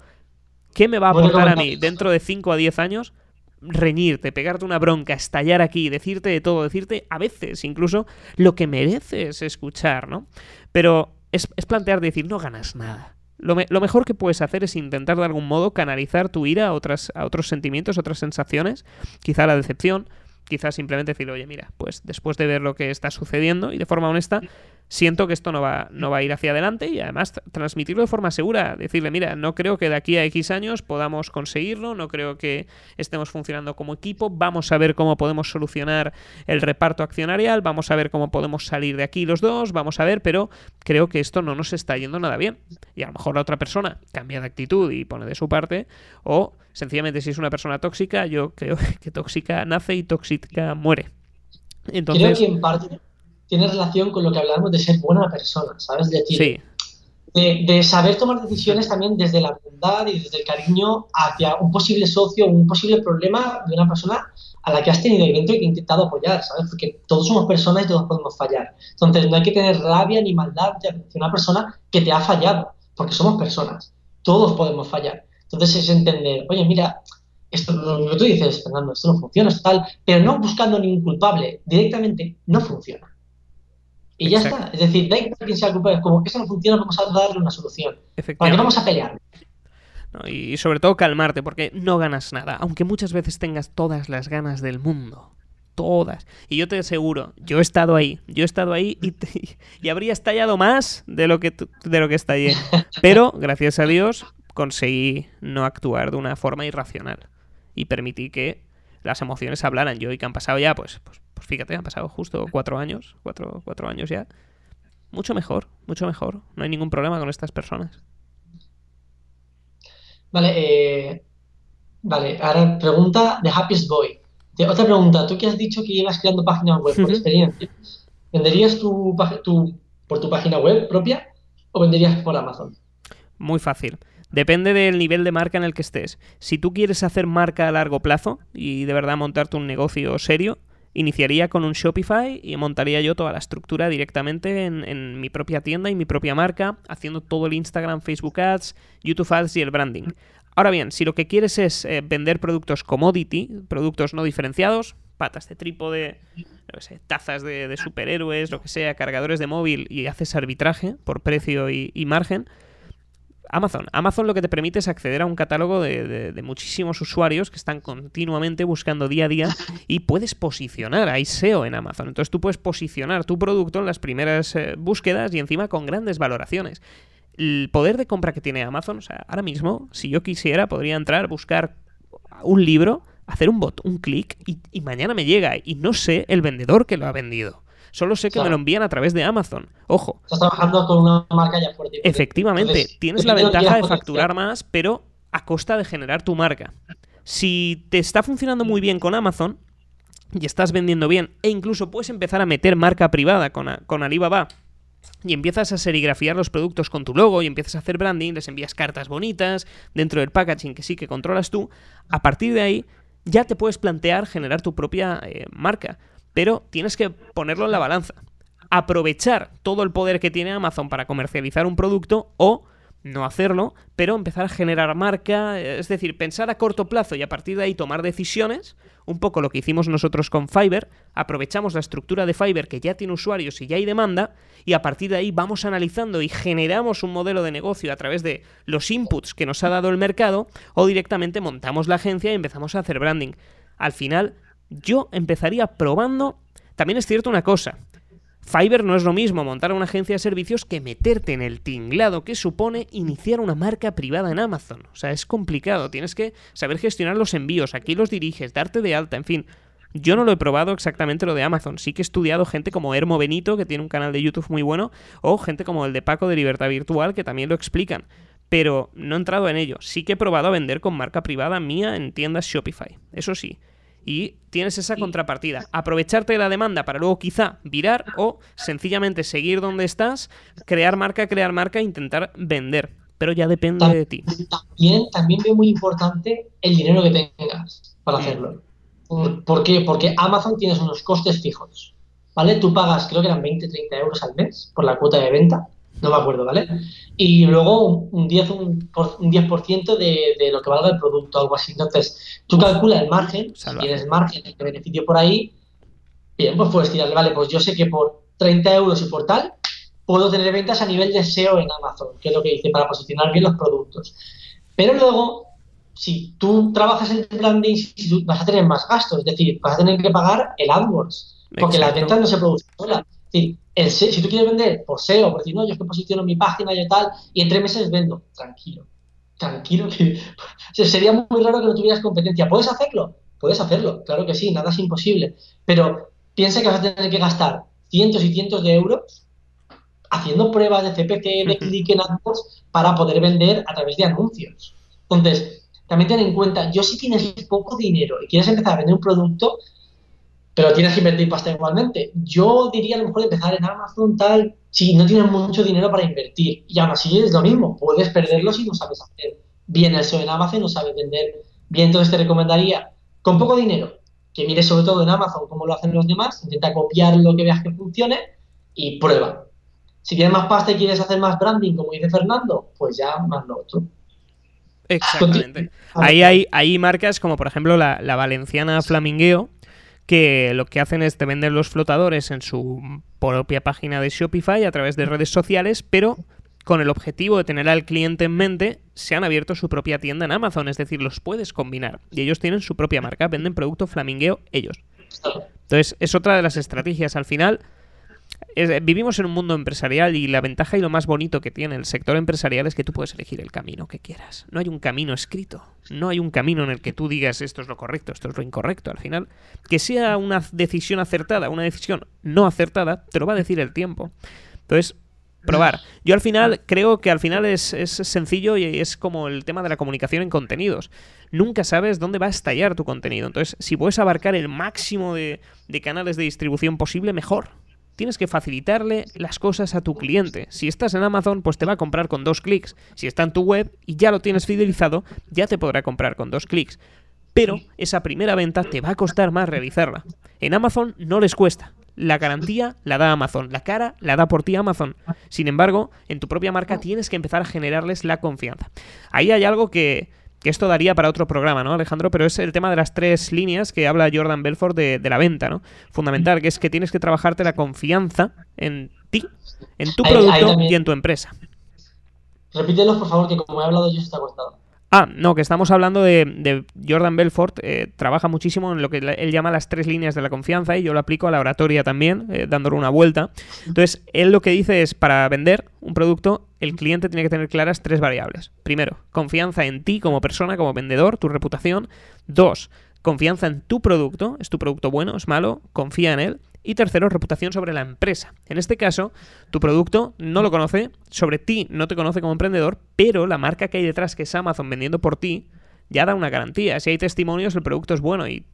¿qué me va a aportar a mí dentro de 5 a 10 años? Reñirte, pegarte una bronca, estallar aquí, decirte de todo, decirte a veces incluso lo que mereces escuchar, ¿no? Pero es, es plantear decir, no ganas nada lo, mejor que puedes hacer es intentar de algún modo canalizar tu ira a, otras, a otros sentimientos, otras sensaciones, quizá la decepción, quizá simplemente decir, oye, mira, pues después de ver lo que está sucediendo y de forma honesta, siento que esto no va, no va a ir hacia adelante y además transmitirlo de forma segura, decirle, mira, no creo que de aquí a X años podamos conseguirlo, no creo que estemos funcionando como equipo, vamos a ver cómo podemos solucionar el reparto accionarial, vamos a ver cómo podemos salir de aquí los dos, vamos a ver, pero creo que esto no nos está yendo nada bien. Y a lo mejor la otra persona cambia de actitud y pone de su parte, o sencillamente si es una persona tóxica, yo creo que tóxica nace y tóxica muere. Entonces, creo que en parte tiene relación con lo que hablamos de ser buena persona, ¿sabes? De, sí. de, saber tomar decisiones también desde la bondad y desde el cariño hacia un posible socio, un posible problema de una persona a la que has tenido dentro y que has intentado apoyar, ¿sabes? Porque todos somos personas y todos podemos fallar. Entonces no hay que tener rabia ni maldad de una persona que te ha fallado, porque somos personas. Todos podemos fallar. Entonces es entender, oye, mira, esto lo que tú dices, Fernando, esto no funciona, esto tal, pero no buscando ningún culpable, directamente no funciona. Y ya está. Es decir, da igual quien sea culpable. Como que eso no funciona, vamos a darle una solución. ¿Para qué vamos a pelear? Y sobre todo calmarte, porque no ganas nada, aunque muchas veces tengas todas las ganas del mundo. Todas. Y yo te aseguro, yo he estado ahí, yo he estado ahí y, y habría estallado más de lo, que, de lo que estallé. Pero, gracias a Dios, conseguí no actuar de una forma irracional. Y permití que las emociones hablaran. Yo y que han pasado ya, pues, pues, pues fíjate, han pasado justo cuatro años, cuatro, cuatro años ya. Mucho mejor, mucho mejor. No hay ningún problema con estas personas. Vale, eh, vale, ahora pregunta de Happiest Boy. otra pregunta, tú que has dicho que llevas creando páginas web por experiencia, ¿venderías tu, tu, por tu página web propia o venderías por Amazon? Muy fácil. Depende del nivel de marca en el que estés. Si tú quieres hacer marca a largo plazo y de verdad montarte un negocio serio, iniciaría con un Shopify y montaría yo toda la estructura directamente en, mi propia tienda y mi propia marca, haciendo todo el Instagram, Facebook Ads, YouTube Ads y el branding. Ahora bien, si lo que quieres es eh, vender productos commodity, productos no diferenciados, patas de trípode, no sé, tazas de, superhéroes, lo que sea, cargadores de móvil y haces arbitraje por precio y margen, Amazon. Amazon lo que te permite es acceder a un catálogo de, muchísimos usuarios que están continuamente buscando día a día y puedes posicionar, hay SEO en Amazon. Entonces tú puedes posicionar tu producto en las primeras eh, búsquedas y encima con grandes valoraciones. El poder de compra que tiene Amazon, o sea, ahora mismo, si yo quisiera, podría entrar, buscar un libro, hacer un bot, un clic y, y mañana me llega y no sé el vendedor que lo ha vendido. Solo sé que me lo envían a través de Amazon. Ojo. Estás trabajando con una marca ya fuerte. Efectivamente, tienes la ventaja de facturar más, pero a costa de generar tu marca. Si te está funcionando muy bien con Amazon y estás vendiendo bien, e incluso puedes empezar a meter marca privada con, con Alibaba y empiezas a serigrafiar los productos con tu logo y empiezas a hacer branding, les envías cartas bonitas dentro del packaging que sí que controlas tú, a partir de ahí ya te puedes plantear generar tu propia eh, marca pero tienes que ponerlo en la balanza. Aprovechar todo el poder que tiene Amazon para comercializar un producto o no hacerlo, pero empezar a generar marca, es decir, pensar a corto plazo y a partir de ahí tomar decisiones, un poco lo que hicimos nosotros con Fiverr, aprovechamos la estructura de Fiverr que ya tiene usuarios y ya hay demanda, y a partir de ahí vamos analizando y generamos un modelo de negocio a través de los inputs que nos ha dado el mercado, o directamente montamos la agencia y empezamos a hacer branding. Al final, yo empezaría probando. También es cierto una cosa. Fiverr no es lo mismo montar una agencia de servicios que meterte en el tinglado que supone iniciar una marca privada en Amazon. O sea, es complicado. Tienes que saber gestionar los envíos, aquí los diriges, darte de alta, en fin. Yo no lo he probado exactamente lo de Amazon. Sí que he estudiado gente como Hermo Benito, que tiene un canal de YouTube muy bueno, o gente como el de Paco de Libertad Virtual, que también lo explican. Pero no he entrado en ello. Sí que he probado a vender con marca privada mía en tiendas Shopify. Eso sí y tienes esa contrapartida. Aprovecharte de la demanda para luego quizá virar o sencillamente seguir donde estás, crear marca, crear marca e intentar vender. Pero ya depende de ti. También, también veo muy importante el dinero que tengas para hacerlo. ¿Por qué? Porque Amazon tienes unos costes fijos. ¿Vale? Tú pagas, creo que eran 20, 30 euros al mes por la cuota de venta no me acuerdo, ¿vale? Y luego un 10%, un, un 10 de, de, lo que valga el producto, algo así. Entonces, tú calculas el margen, si tienes margen de beneficio por ahí, bien, pues puedes tirarle, vale, pues yo sé que por 30 euros y por tal, puedo tener ventas a nivel de SEO en Amazon, que es lo que dice, para posicionar bien los productos. Pero luego, si tú trabajas en el branding, vas a tener más gastos, es decir, vas a tener que pagar el AdWords, porque las ventas no se producen solas. Es decir, si tú quieres vender por SEO, por decir, no, yo es que posiciono mi página y tal, y en tres meses vendo, tranquilo, tranquilo, que sería muy raro que no tuvieras competencia. ¿Puedes hacerlo? Puedes hacerlo, claro que sí, nada es imposible, pero piensa que vas a tener que gastar cientos y cientos de euros haciendo pruebas de CPC, de click en AdWords para poder vender a través de anuncios. Entonces, también ten en cuenta, yo si tienes poco dinero y quieres empezar a vender un producto, pero tienes que invertir pasta igualmente. Yo diría a lo mejor empezar en Amazon, tal, si no tienes mucho dinero para invertir. Y aún así es lo mismo, puedes perderlo si no sabes hacer bien eso en Amazon, no sabes vender bien. Entonces te recomendaría, con poco dinero, que mires sobre todo en Amazon cómo lo hacen los demás, intenta copiar lo que veas que funcione y prueba. Si tienes más pasta y quieres hacer más branding, como dice Fernando, pues ya más lo otro. Exactamente. Ahí hay, hay marcas como por ejemplo la, la valenciana Flamingueo, que lo que hacen es te venden los flotadores en su propia página de Shopify a través de redes sociales, pero con el objetivo de tener al cliente en mente, se han abierto su propia tienda en Amazon, es decir, los puedes combinar. Y ellos tienen su propia marca, venden producto flamingueo ellos. Entonces, es otra de las estrategias. Al final, vivimos en un mundo empresarial y la ventaja y lo más bonito que tiene el sector empresarial es que tú puedes elegir el camino que quieras. No hay un camino escrito, no hay un camino en el que tú digas esto es lo correcto, esto es lo incorrecto. Al final, que sea una decisión acertada, una decisión no acertada, te lo va a decir el tiempo. Entonces, probar. Yo al final creo que al final es, es, sencillo y es como el tema de la comunicación en contenidos. Nunca sabes dónde va a estallar tu contenido. Entonces, si puedes abarcar el máximo de, de canales de distribución posible, mejor tienes que facilitarle las cosas a tu cliente. Si estás en Amazon, pues te va a comprar con dos clics. Si está en tu web y ya lo tienes fidelizado, ya te podrá comprar con dos clics. Pero esa primera venta te va a costar más realizarla. En Amazon no les cuesta. La garantía la da Amazon, la cara la da por ti Amazon. Sin embargo, en tu propia marca tienes que empezar a generarles la confianza. Ahí hay algo que, que esto daría para otro programa, ¿no, Alejandro? Pero es el tema de las tres líneas que habla Jordan Belfort de, la venta, ¿no? Fundamental, que es que tienes que trabajarte la confianza en ti, en tu producto y en tu empresa. Repítelos, por favor, que como he hablado yo se está cortado. Ah, no, que estamos hablando de, Jordan Belfort, eh, trabaja muchísimo en lo que él llama las tres líneas de la confianza y yo lo aplico a la oratoria también, eh, dándole una vuelta. Entonces, él lo que dice es, para vender un producto, el cliente tiene que tener claras tres variables. Primero, confianza en ti como persona, como vendedor, tu reputación. Dos, confianza en tu producto, es tu producto bueno, es malo, confía en él. Y tercero, reputación sobre la empresa. En este caso, tu producto no lo conoce, sobre ti no te conoce como emprendedor, pero la marca que hay detrás, que es Amazon vendiendo por ti, ya da una garantía. Si hay testimonios, el producto es bueno y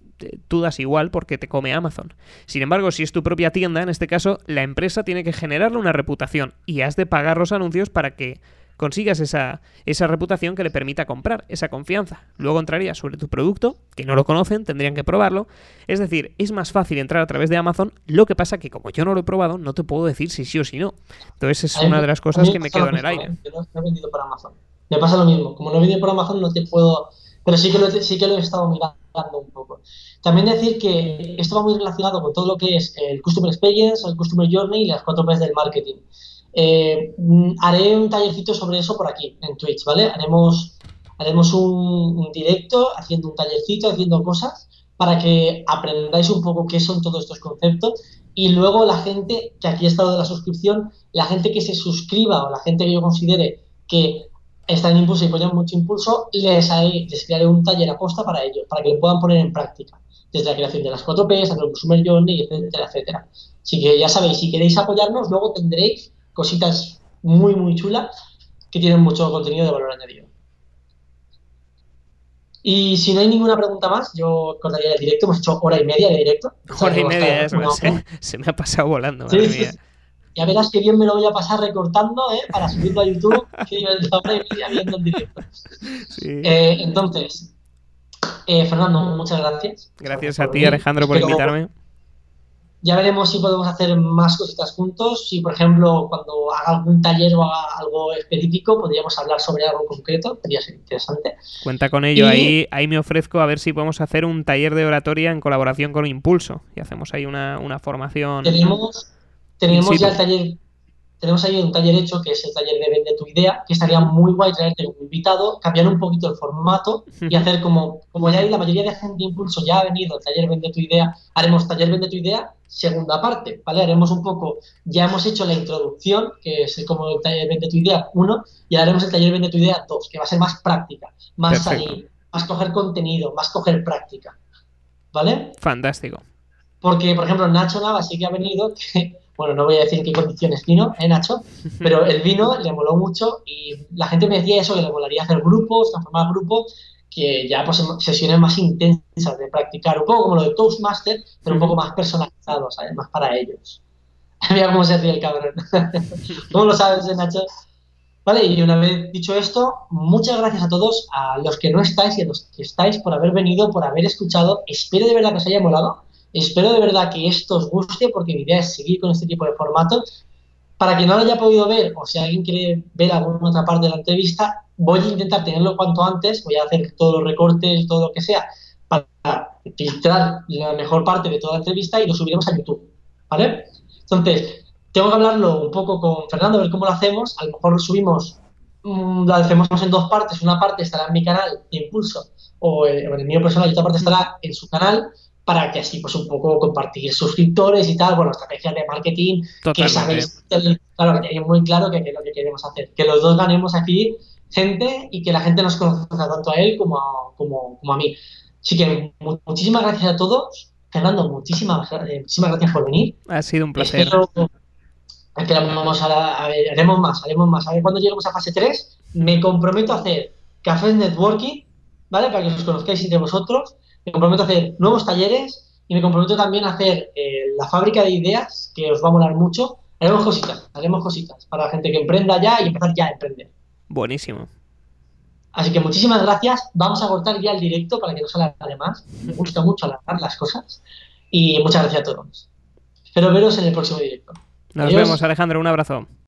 tú das igual porque te come Amazon. Sin embargo, si es tu propia tienda, en este caso, la empresa tiene que generarle una reputación y has de pagar los anuncios para que consigas esa, esa reputación que le permita comprar, esa confianza. Luego entraría sobre tu producto, que no lo conocen, tendrían que probarlo. Es decir, es más fácil entrar a través de Amazon, lo que pasa que como yo no lo he probado, no te puedo decir si sí o si no. Entonces es una de las cosas que me quedo en el aire. ¿eh? no, he vendido por Amazon. Me pasa lo mismo. Como no he vendido por Amazon, no te puedo... Pero sí que lo, sí que lo he estado mirando un poco. También decir que esto va muy relacionado con todo lo que es el Customer Experience, el Customer Journey y las cuatro P's del marketing. Eh, mm, haré un tallercito sobre eso por aquí, en Twitch, ¿vale? Haremos, haremos un, directo haciendo un tallercito, haciendo cosas para que aprendáis un poco qué son todos estos conceptos y luego la gente que aquí ha estado de la suscripción, la gente que se suscriba o la gente que yo considere que está en impulso y pone mucho impulso, les, haré, les crearé un taller a costa para ellos, para que lo puedan poner en práctica, desde la creación de las 4Ps, hasta el Consumer Journey, etcétera, etcétera. Así que ya sabéis, si queréis apoyarnos, luego tendréis cositas muy, muy chulas que tienen mucho contenido de valor añadido. Y si no hay ninguna pregunta más, yo cortaría el directo. Hemos hecho hora y media de directo. Hora y media, es, se, me ha pasado volando. Ya verás que bien me lo voy a pasar recortando ¿eh? para subirlo a YouTube. que hora y media viendo el directo. Eh, entonces, eh, Fernando, muchas gracias. Gracias a ti, Alejandro, por invitarme. Ya veremos si podemos hacer más cositas juntos. Si, por ejemplo, cuando haga algún taller o haga algo específico, podríamos hablar sobre algo concreto. Podría ser interesante. Cuenta con ello. Ahí, ahí me ofrezco a ver si podemos hacer un taller de oratoria en colaboración con Impulso. Y hacemos ahí una, una formación. Tenemos, tenemos ya el taller tenemos ahí un taller hecho que es el taller de Vende tu idea, que estaría muy guay traerte un invitado, cambiar un poquito el formato y hacer como, como ya hay la mayoría de gente de impulso ya ha venido al taller Vende tu idea, haremos taller Vende tu idea, segunda parte, ¿vale? Haremos un poco, ya hemos hecho la introducción, que es como el taller Vende tu idea 1, y haremos el taller Vende tu idea 2, que va a ser más práctica, más salir, más coger contenido, más coger práctica, ¿vale? Fantástico. Porque, por ejemplo, Nacho Nava sí que ha venido, que bueno, no voy a decir en qué condiciones vino, ¿eh, Nacho? Pero el vino le moló mucho y la gente me decía eso, que le molaría hacer grupos, transformar grupos, que ya pues sesiones más intensas de practicar, un poco como lo de Toastmaster, pero un poco más personalizados, ¿sabes? Más para ellos. Mira cómo se ríe el cabrón. ¿Cómo lo sabes, eh, Nacho? Vale, y una vez dicho esto, muchas gracias a todos, a los que no estáis y a los que estáis por haber venido, por haber escuchado. Espero de verdad que os haya molado. Espero de verdad que esto os guste porque mi idea es seguir con este tipo de formatos. Para quien no lo haya podido ver o si alguien quiere ver alguna otra parte de la entrevista, voy a intentar tenerlo cuanto antes, voy a hacer todos los recortes, todo lo que sea, para filtrar la mejor parte de toda la entrevista y lo subiremos a YouTube. ¿Vale? Entonces, tengo que hablarlo un poco con Fernando, a ver cómo lo hacemos. A lo mejor lo subimos, mm, lo hacemos en dos partes. Una parte estará en mi canal Impulso o en el mío personal y otra parte estará en su canal para que así pues un poco compartir suscriptores y tal, bueno, estrategias de marketing que sabéis, claro, que muy claro que, es lo que queremos hacer, que los dos ganemos aquí gente y que la gente nos conozca tanto a él como a, como, a mí. Así que muchísimas gracias a todos. Fernando, muchísimas, eh, muchísimas gracias por venir. Ha sido un placer. esperamos a, ver, haremos más, haremos más. A ver cuando lleguemos a fase 3, me comprometo a hacer cafés networking, ¿vale? Para que os conozcáis entre vosotros. Me comprometo a hacer nuevos talleres y me comprometo también a hacer eh, la fábrica de ideas, que os va a molar mucho. Haremos cositas, haremos cositas para la gente que emprenda ya y empezar ya a emprender. Buenísimo. Así que muchísimas gracias. Vamos a cortar ya el directo para que no se alargue más. Me gusta mucho alargar las cosas. Y muchas gracias a todos. Espero veros en el próximo directo. Nos vemos, Alejandro. Un abrazo.